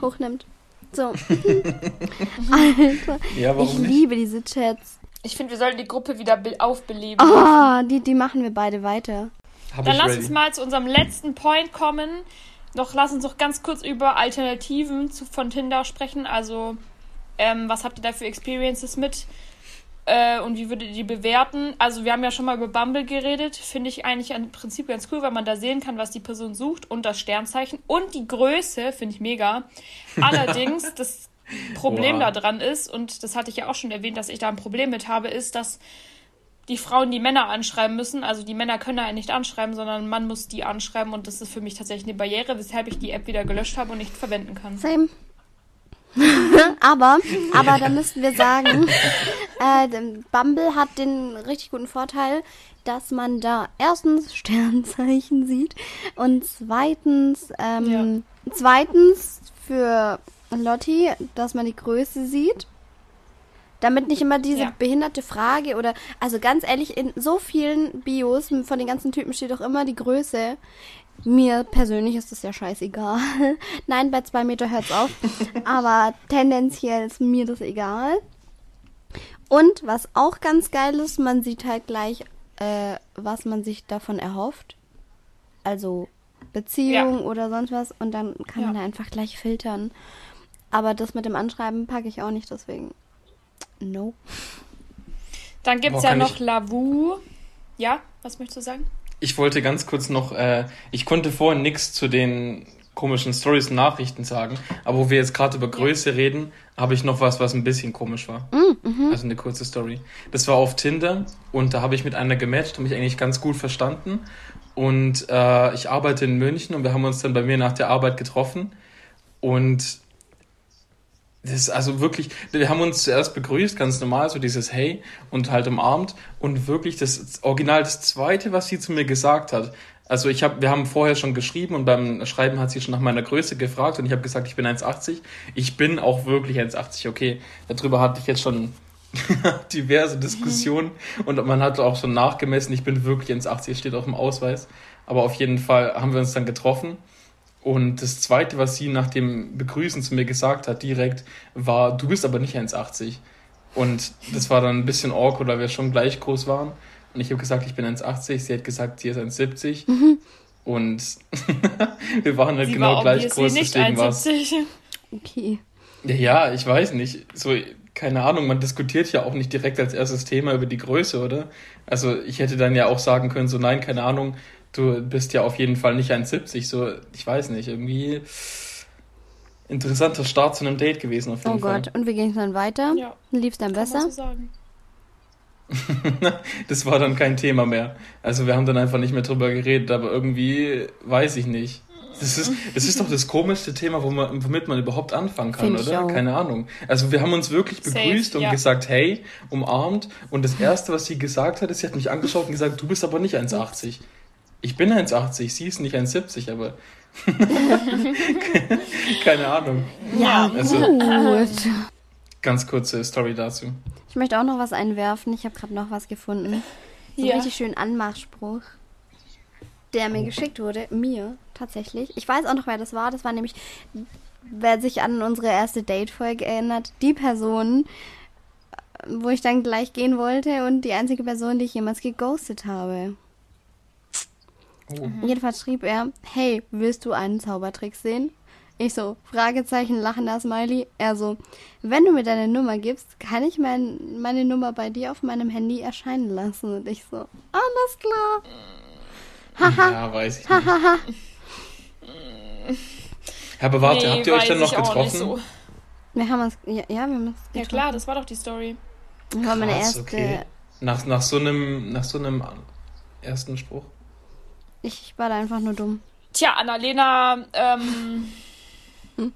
hochnimmt. So. Alter, Ja, warum ich nicht? liebe diese Chats. Ich finde, wir sollten die Gruppe wieder be- aufbeleben. Ah, die, die machen wir beide weiter. Hab Dann lass ready. uns mal zu unserem letzten Point kommen. Noch lass uns noch ganz kurz über Alternativen zu, von Tinder sprechen. Also Ähm, was habt ihr da für Experiences mit? Äh, und wie würdet ihr die bewerten? Also wir haben ja schon mal über Bumble geredet. Finde ich eigentlich im Prinzip ganz cool, weil man da sehen kann, was die Person sucht und das Sternzeichen. Und die Größe finde ich mega. Allerdings, das Problem Oha. daran ist, und das hatte ich ja auch schon erwähnt, dass ich da ein Problem mit habe, ist, dass die Frauen die Männer anschreiben müssen. Also die Männer können da nicht anschreiben, sondern man muss die anschreiben und das ist für mich tatsächlich eine Barriere, weshalb ich die App wieder gelöscht habe und nicht verwenden kann. Same. aber, aber da müssten wir sagen, äh, Bumble hat den richtig guten Vorteil, dass man da erstens Sternzeichen sieht und zweitens, ähm, zweitens für Lotti, dass man die Größe sieht. Damit nicht immer diese Ja. behinderte Frage oder, also ganz ehrlich, in so vielen Bios von den ganzen Typen steht doch immer die Größe. Mir persönlich ist das ja scheißegal. Nein, bei zwei Meter hört's auf. Aber tendenziell ist mir das egal. Und was auch ganz geil ist, man sieht halt gleich, äh, was man sich davon erhofft. Also Beziehung oder sonst was. Und dann kann Ja. man da einfach gleich filtern. Aber das mit dem Anschreiben packe ich auch nicht, deswegen. No. Dann gibt's Boah, ja noch ich- Lavu. Ja, was möchtest du sagen? Ich wollte ganz kurz noch, äh, ich konnte vorhin nichts zu den komischen Stories und Nachrichten sagen, aber wo wir jetzt gerade über Größe reden, habe ich noch was, was ein bisschen komisch war. Also eine kurze Story. Das war auf Tinder und da habe ich mit einer gematcht, habe mich eigentlich ganz gut verstanden. Und äh, ich arbeite in München und wir haben uns dann bei mir nach der Arbeit getroffen. Und das ist also wirklich, wir haben uns zuerst begrüßt, ganz normal, so dieses Hey und halt umarmt. Und wirklich das Original, das zweite, was sie zu mir gesagt hat. Also ich habe, wir haben vorher schon geschrieben und beim Schreiben hat sie schon nach meiner Größe gefragt und ich habe gesagt, ich bin 1,80. Ich bin auch wirklich 1,80, okay. Darüber hatte ich jetzt schon diverse Diskussionen und man hat auch schon nachgemessen, ich bin wirklich 1,80, es steht auf dem Ausweis. Aber auf jeden Fall haben wir uns dann getroffen. Und das Zweite, was sie nach dem Begrüßen zu mir gesagt hat, direkt, war, du bist aber nicht 1,80. Und das war dann ein bisschen awkward, weil wir schon gleich groß waren. Und ich habe gesagt, ich bin 1,80. Sie hat gesagt, sie ist 1,70. Und wir waren halt Sie genau war gleich groß, nicht deswegen war es. 1,70. Okay. Ja, ja, ich weiß nicht. So, keine Ahnung, man diskutiert ja auch nicht direkt als erstes Thema über die Größe, oder? Also ich hätte dann ja auch sagen können, so nein, keine Ahnung, du bist ja auf jeden Fall nicht 1,70. So, ich weiß nicht, irgendwie interessanter Start zu einem Date gewesen auf jeden Oh Fall. Gott. Und wie ging es dann weiter? Ja, Lief's dann kann besser? so sagen. Das war dann kein Thema mehr. Also wir haben dann einfach nicht mehr drüber geredet, aber irgendwie weiß ich nicht. Das ist, das ist doch das komischste Thema, man, womit man überhaupt anfangen kann, Find oder? Keine Ahnung. Also wir haben uns wirklich Safe, begrüßt und ja. gesagt, hey, umarmt. Und das Erste, was sie gesagt hat, ist, sie hat mich angeschaut und gesagt, du bist aber nicht 1,80. Ich bin 1,80, sie ist nicht 1,70, aber keine Ahnung. Ja, Also- gut. Ganz kurze Story dazu. Ich möchte auch noch was einwerfen. Ich habe gerade noch was gefunden. So einen Ja. richtig schönen Anmachspruch, der mir geschickt wurde. Mir, tatsächlich. Ich weiß auch noch, wer das war. Das war nämlich, wer sich an unsere erste Date-Folge erinnert, die Person, wo ich dann gleich gehen wollte und die einzige Person, die ich jemals geghostet habe. Oh. Jedenfalls schrieb er, hey, willst du einen Zaubertrick sehen? Ich so, Fragezeichen, lachender Smiley. Er so, wenn du mir deine Nummer gibst, kann ich mein, meine Nummer bei dir auf meinem Handy erscheinen lassen. Und ich so, alles klar. Haha, Ja, weiß ich nicht. hahaha. Aber warte, Nee, habt ihr euch dann noch ich auch nicht getroffen? so. Wir haben uns, ja, ja wir haben uns Ja klar, das war doch die Story. Das war meine erste, okay. Nach, nach so einem, nach so einem ersten Spruch. Ich war da einfach nur dumm. Tja, Annalena, ähm,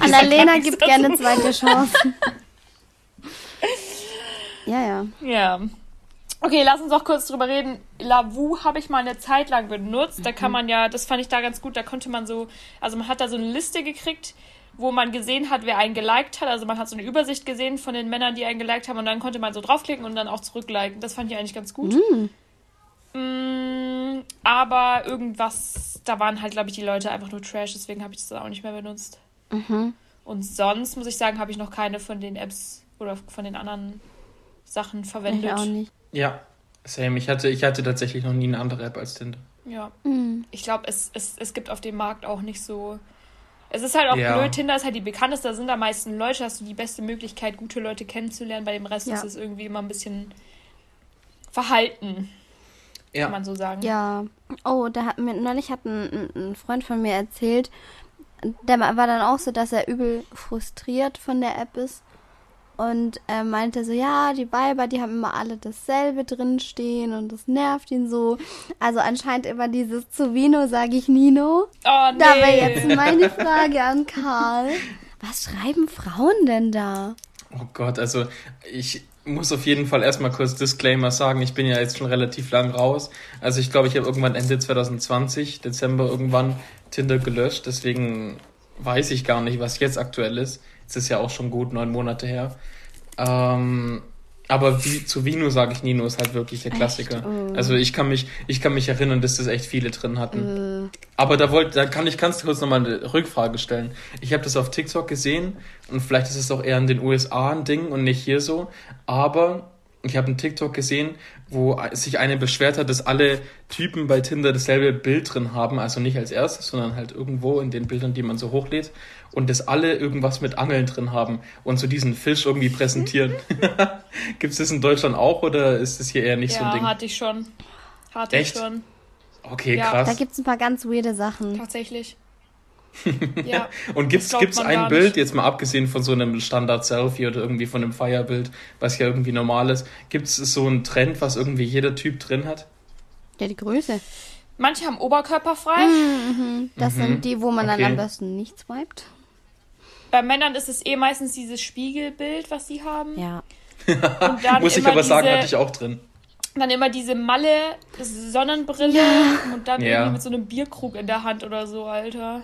Annalena gibt gerne zweite Chancen. ja, ja. ja. Okay, lass uns auch kurz drüber reden. Lavu habe ich mal eine Zeit lang benutzt. Da kann man ja, das fand ich da ganz gut, da konnte man so, also man hat da so eine Liste gekriegt, wo man gesehen hat, wer einen geliked hat. Also man hat so eine Übersicht gesehen von den Männern, die einen geliked haben und dann konnte man so draufklicken und dann auch zurückliken. Das fand ich eigentlich ganz gut. Mm, aber irgendwas, da waren halt, glaube ich, die Leute einfach nur Trash, deswegen habe ich das auch nicht mehr benutzt. Mhm. Und sonst, muss ich sagen, habe ich noch keine von den Apps oder von den anderen Sachen verwendet. Ich auch nicht. Ja, same. Ich hatte, ich hatte tatsächlich noch nie eine andere App als Tinder. Ja. Mhm. Ich glaube, es, es, es gibt auf dem Markt auch nicht so Es ist halt auch Ja. blöd, Tinder ist halt die bekannteste, da sind am meisten Leute, hast du die beste Möglichkeit, gute Leute kennenzulernen. Bei dem Rest Ja. ist es irgendwie immer ein bisschen verhalten, Ja. kann man so sagen. Ja. Oh, da hat mir neulich hat ein, ein- Freund von mir erzählt, der war dann auch so, dass er übel frustriert von der App ist. Und er meinte so, ja, die Weiber, die haben immer alle dasselbe drinstehen und das nervt ihn so. Also anscheinend immer dieses zu Vino sage ich Nino. Oh, nee. Da wäre jetzt meine Frage an Karl. Was schreiben Frauen denn da? Oh Gott, also ich muss auf jeden Fall erstmal kurz Disclaimer sagen. Ich bin ja jetzt schon relativ lang raus. Also ich glaube, ich habe irgendwann Ende 2020, Dezember irgendwann Tinder gelöscht. Deswegen weiß ich gar nicht, was jetzt aktuell ist. Es ist ja auch schon gut neun Monate her. Ähm, aber wie, zu Vino sage ich Nino ist halt wirklich der Klassiker. Oh. Also ich kann mich, ich kann mich erinnern, dass das echt viele drin hatten. Äh, Aber da wollte, da kann ich du kurz nochmal eine Rückfrage stellen. Ich habe das auf TikTok gesehen und vielleicht ist es auch eher in den USA ein Ding und nicht hier so. Aber ich habe einen TikTok gesehen, wo sich eine beschwert hat, dass alle Typen bei Tinder dasselbe Bild drin haben, also nicht als erstes, sondern halt irgendwo in den Bildern, die man so hochlädt und dass alle irgendwas mit Angeln drin haben und so diesen Fisch irgendwie präsentieren. Gibt es das in Deutschland auch oder ist das hier eher nicht so ein ja, Ding? hatte ich schon. Hatte Echt? ich schon. Okay, Ja, krass. da gibt's ein paar ganz weirde Sachen. Tatsächlich. Ja. Und gibt's, gibt's ein Bild, nicht. jetzt mal abgesehen von so einem Standard-Selfie oder irgendwie von einem Feierbild, was ja irgendwie normal ist, gibt's so einen Trend, was irgendwie jeder Typ drin hat? Ja, die Größe. Manche haben Oberkörper frei. Mhm. Das Mhm. sind die, wo man Okay. dann am besten nicht swiped. Bei Männern ist es eh meistens dieses Spiegelbild, was sie haben. Ja. Und dann Muss ich aber sagen, hatte ich auch drin. Dann immer diese Malle Sonnenbrille und dann Ja. irgendwie mit so einem Bierkrug in der Hand oder so, Alter.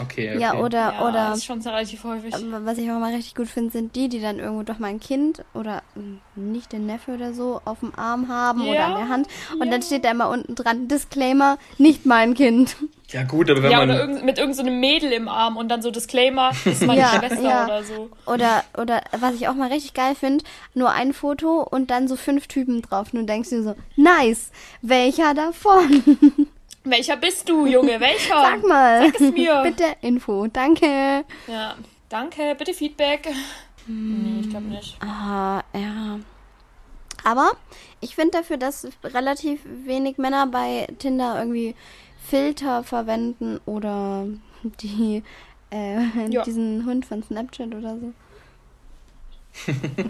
Okay, okay. Ja, oder, Ja, oder das ist schon relativ häufig. Was ich auch mal richtig gut finde, sind die, die dann irgendwo doch mal ein Kind oder mm, nicht den Neffe oder so auf dem Arm haben oder Ja, an der Hand. Und ja. dann steht da immer unten dran, Disclaimer, nicht mein Kind. Ja, gut, aber wenn ja, man. oder irgend, mit irgendeinem so einem Mädel im Arm und dann so Disclaimer, ist meine Ja, Schwester ja. oder so. Oder, oder was ich auch mal richtig geil finde, nur ein Foto und dann so fünf Typen drauf. Und du denkst dir so, nice, welcher davon? Welcher bist du, Junge? Welcher? Sag mal. Sag es mir. Bitte Info, danke. Ja, danke, bitte Feedback. Nee, ich glaube nicht. Ah, ja. Aber ich finde dafür, dass relativ wenig Männer bei Tinder irgendwie Filter verwenden oder die äh, Ja. diesen Hund von Snapchat oder so.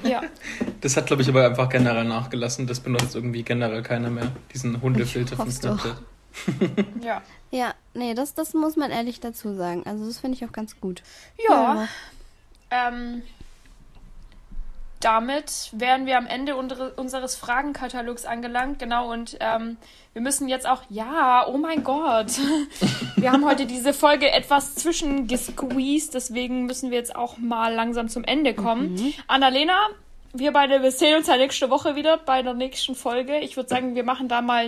Ja, Das hat, glaube ich, aber einfach generell nachgelassen. Das benutzt irgendwie generell keiner mehr. Diesen Hundefilter von hoff's doch. Ja. Ja, nee, das, das muss man ehrlich dazu sagen. Also das finde ich auch ganz gut. Ja. Ähm, damit wären wir am Ende unsere, unseres Fragenkatalogs angelangt. Genau, und ähm, wir müssen jetzt auch, ja, oh mein Gott. Wir haben heute diese Folge etwas zwischengesqueezed, deswegen müssen wir jetzt auch mal langsam zum Ende kommen. Annalena, wir beide, wir sehen uns ja nächste Woche wieder bei der nächsten Folge. Ich würde sagen, wir machen da mal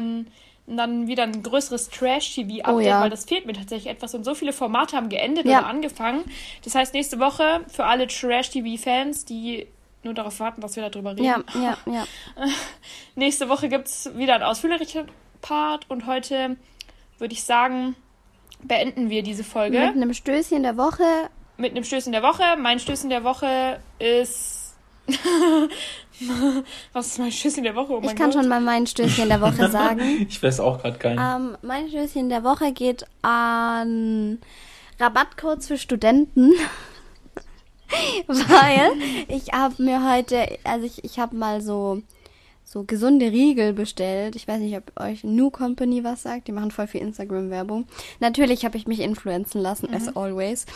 ein, dann wieder ein größeres Trash-TV-Update, Oh ja. weil das fehlt mir tatsächlich etwas. Und so viele Formate haben geendet Ja. oder angefangen. Das heißt, nächste Woche für alle Trash-TV-Fans, die nur darauf warten, dass wir darüber reden. Ja, ja, ja. Nächste Woche gibt es wieder einen ausführlichen Part und heute würde ich sagen, beenden wir diese Folge Mit einem Stößchen der Woche. mit einem Stößchen der Woche. Mein Stößchen der Woche ist. Was ist mein Stößchen der Woche? Oh mein Ich kann Gott. schon mal mein Stößchen der Woche sagen. Ich weiß auch gerade keinen. Ähm, mein Stößchen der Woche geht an Rabattcodes für Studenten. Weil ich habe mir heute, also ich, ich habe mal so so gesunde Riegel bestellt. Ich weiß nicht, ob euch New Company was sagt. Die machen voll viel Instagram-Werbung. Natürlich habe ich mich influenzen lassen, as always.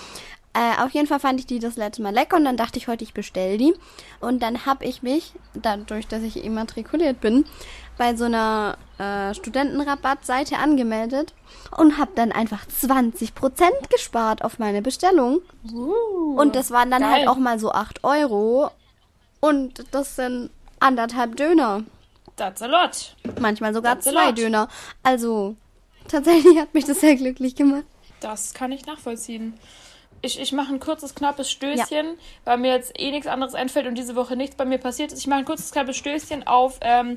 Äh, auf jeden Fall fand ich die das letzte Mal lecker und dann dachte ich heute, ich bestell die. Und dann habe ich mich, dadurch, dass ich immatrikuliert bin, bei so einer äh, Studentenrabattseite angemeldet und habe dann einfach 20% gespart auf meine Bestellung. Uh, Und das waren dann geil. halt auch mal so 8 Euro. Und das sind anderthalb Döner. That's a lot. Manchmal sogar That's zwei. Döner. Also, tatsächlich hat mich das sehr glücklich gemacht. Das kann ich nachvollziehen. Ich, ich mache ein kurzes, knappes Stößchen, weil mir jetzt eh nichts anderes einfällt und diese Woche nichts bei mir passiert ist. Ich mache ein kurzes, knappes Stößchen auf ähm,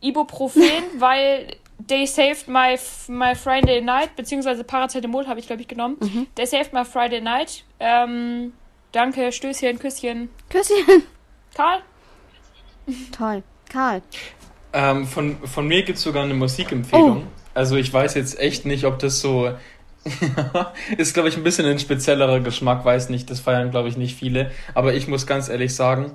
Ibuprofen, weil They Saved My, my Friday Night, beziehungsweise Paracetamol habe ich, glaube ich, genommen. Mhm. They Saved My Friday Night. Ähm, danke, Stößchen, Küsschen. Küsschen. Karl? Toll. Karl. Ähm, von, von mir gibt es sogar eine Musikempfehlung. Oh. Also ich weiß jetzt echt nicht, ob das so ist, glaube ich, ein bisschen ein speziellerer Geschmack, weiß nicht, das feiern, glaube ich, nicht viele. Aber ich muss ganz ehrlich sagen,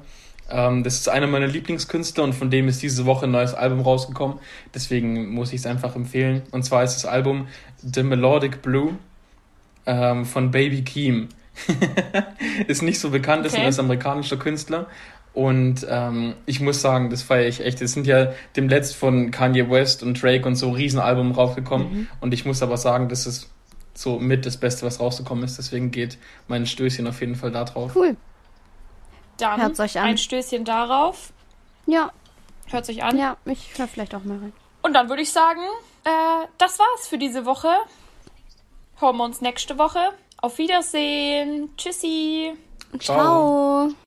ähm, das ist einer meiner Lieblingskünstler und von dem ist diese Woche ein neues Album rausgekommen. Deswegen muss ich es einfach empfehlen. Und zwar ist das Album The Melodic Blue ähm, von Baby Keem. ist nicht so bekannt, ist ein Okay. US-amerikanischer Künstler. Und ähm, ich muss sagen, das feiere ich echt. Es sind ja demnächst von Kanye West und Drake und so Riesenalbum rausgekommen. Und ich muss aber sagen, das ist so mit das Beste, was rausgekommen ist. Deswegen geht mein Stößchen auf jeden Fall da drauf. Cool. Dann Hört's euch an. ein Stößchen darauf. Ja, Hört euch an. ja, ich höre vielleicht auch mal rein. Und dann würde ich sagen, äh, das war's für diese Woche. Hören wir uns nächste Woche. Auf Wiedersehen. Tschüssi. Ciao. Ciao.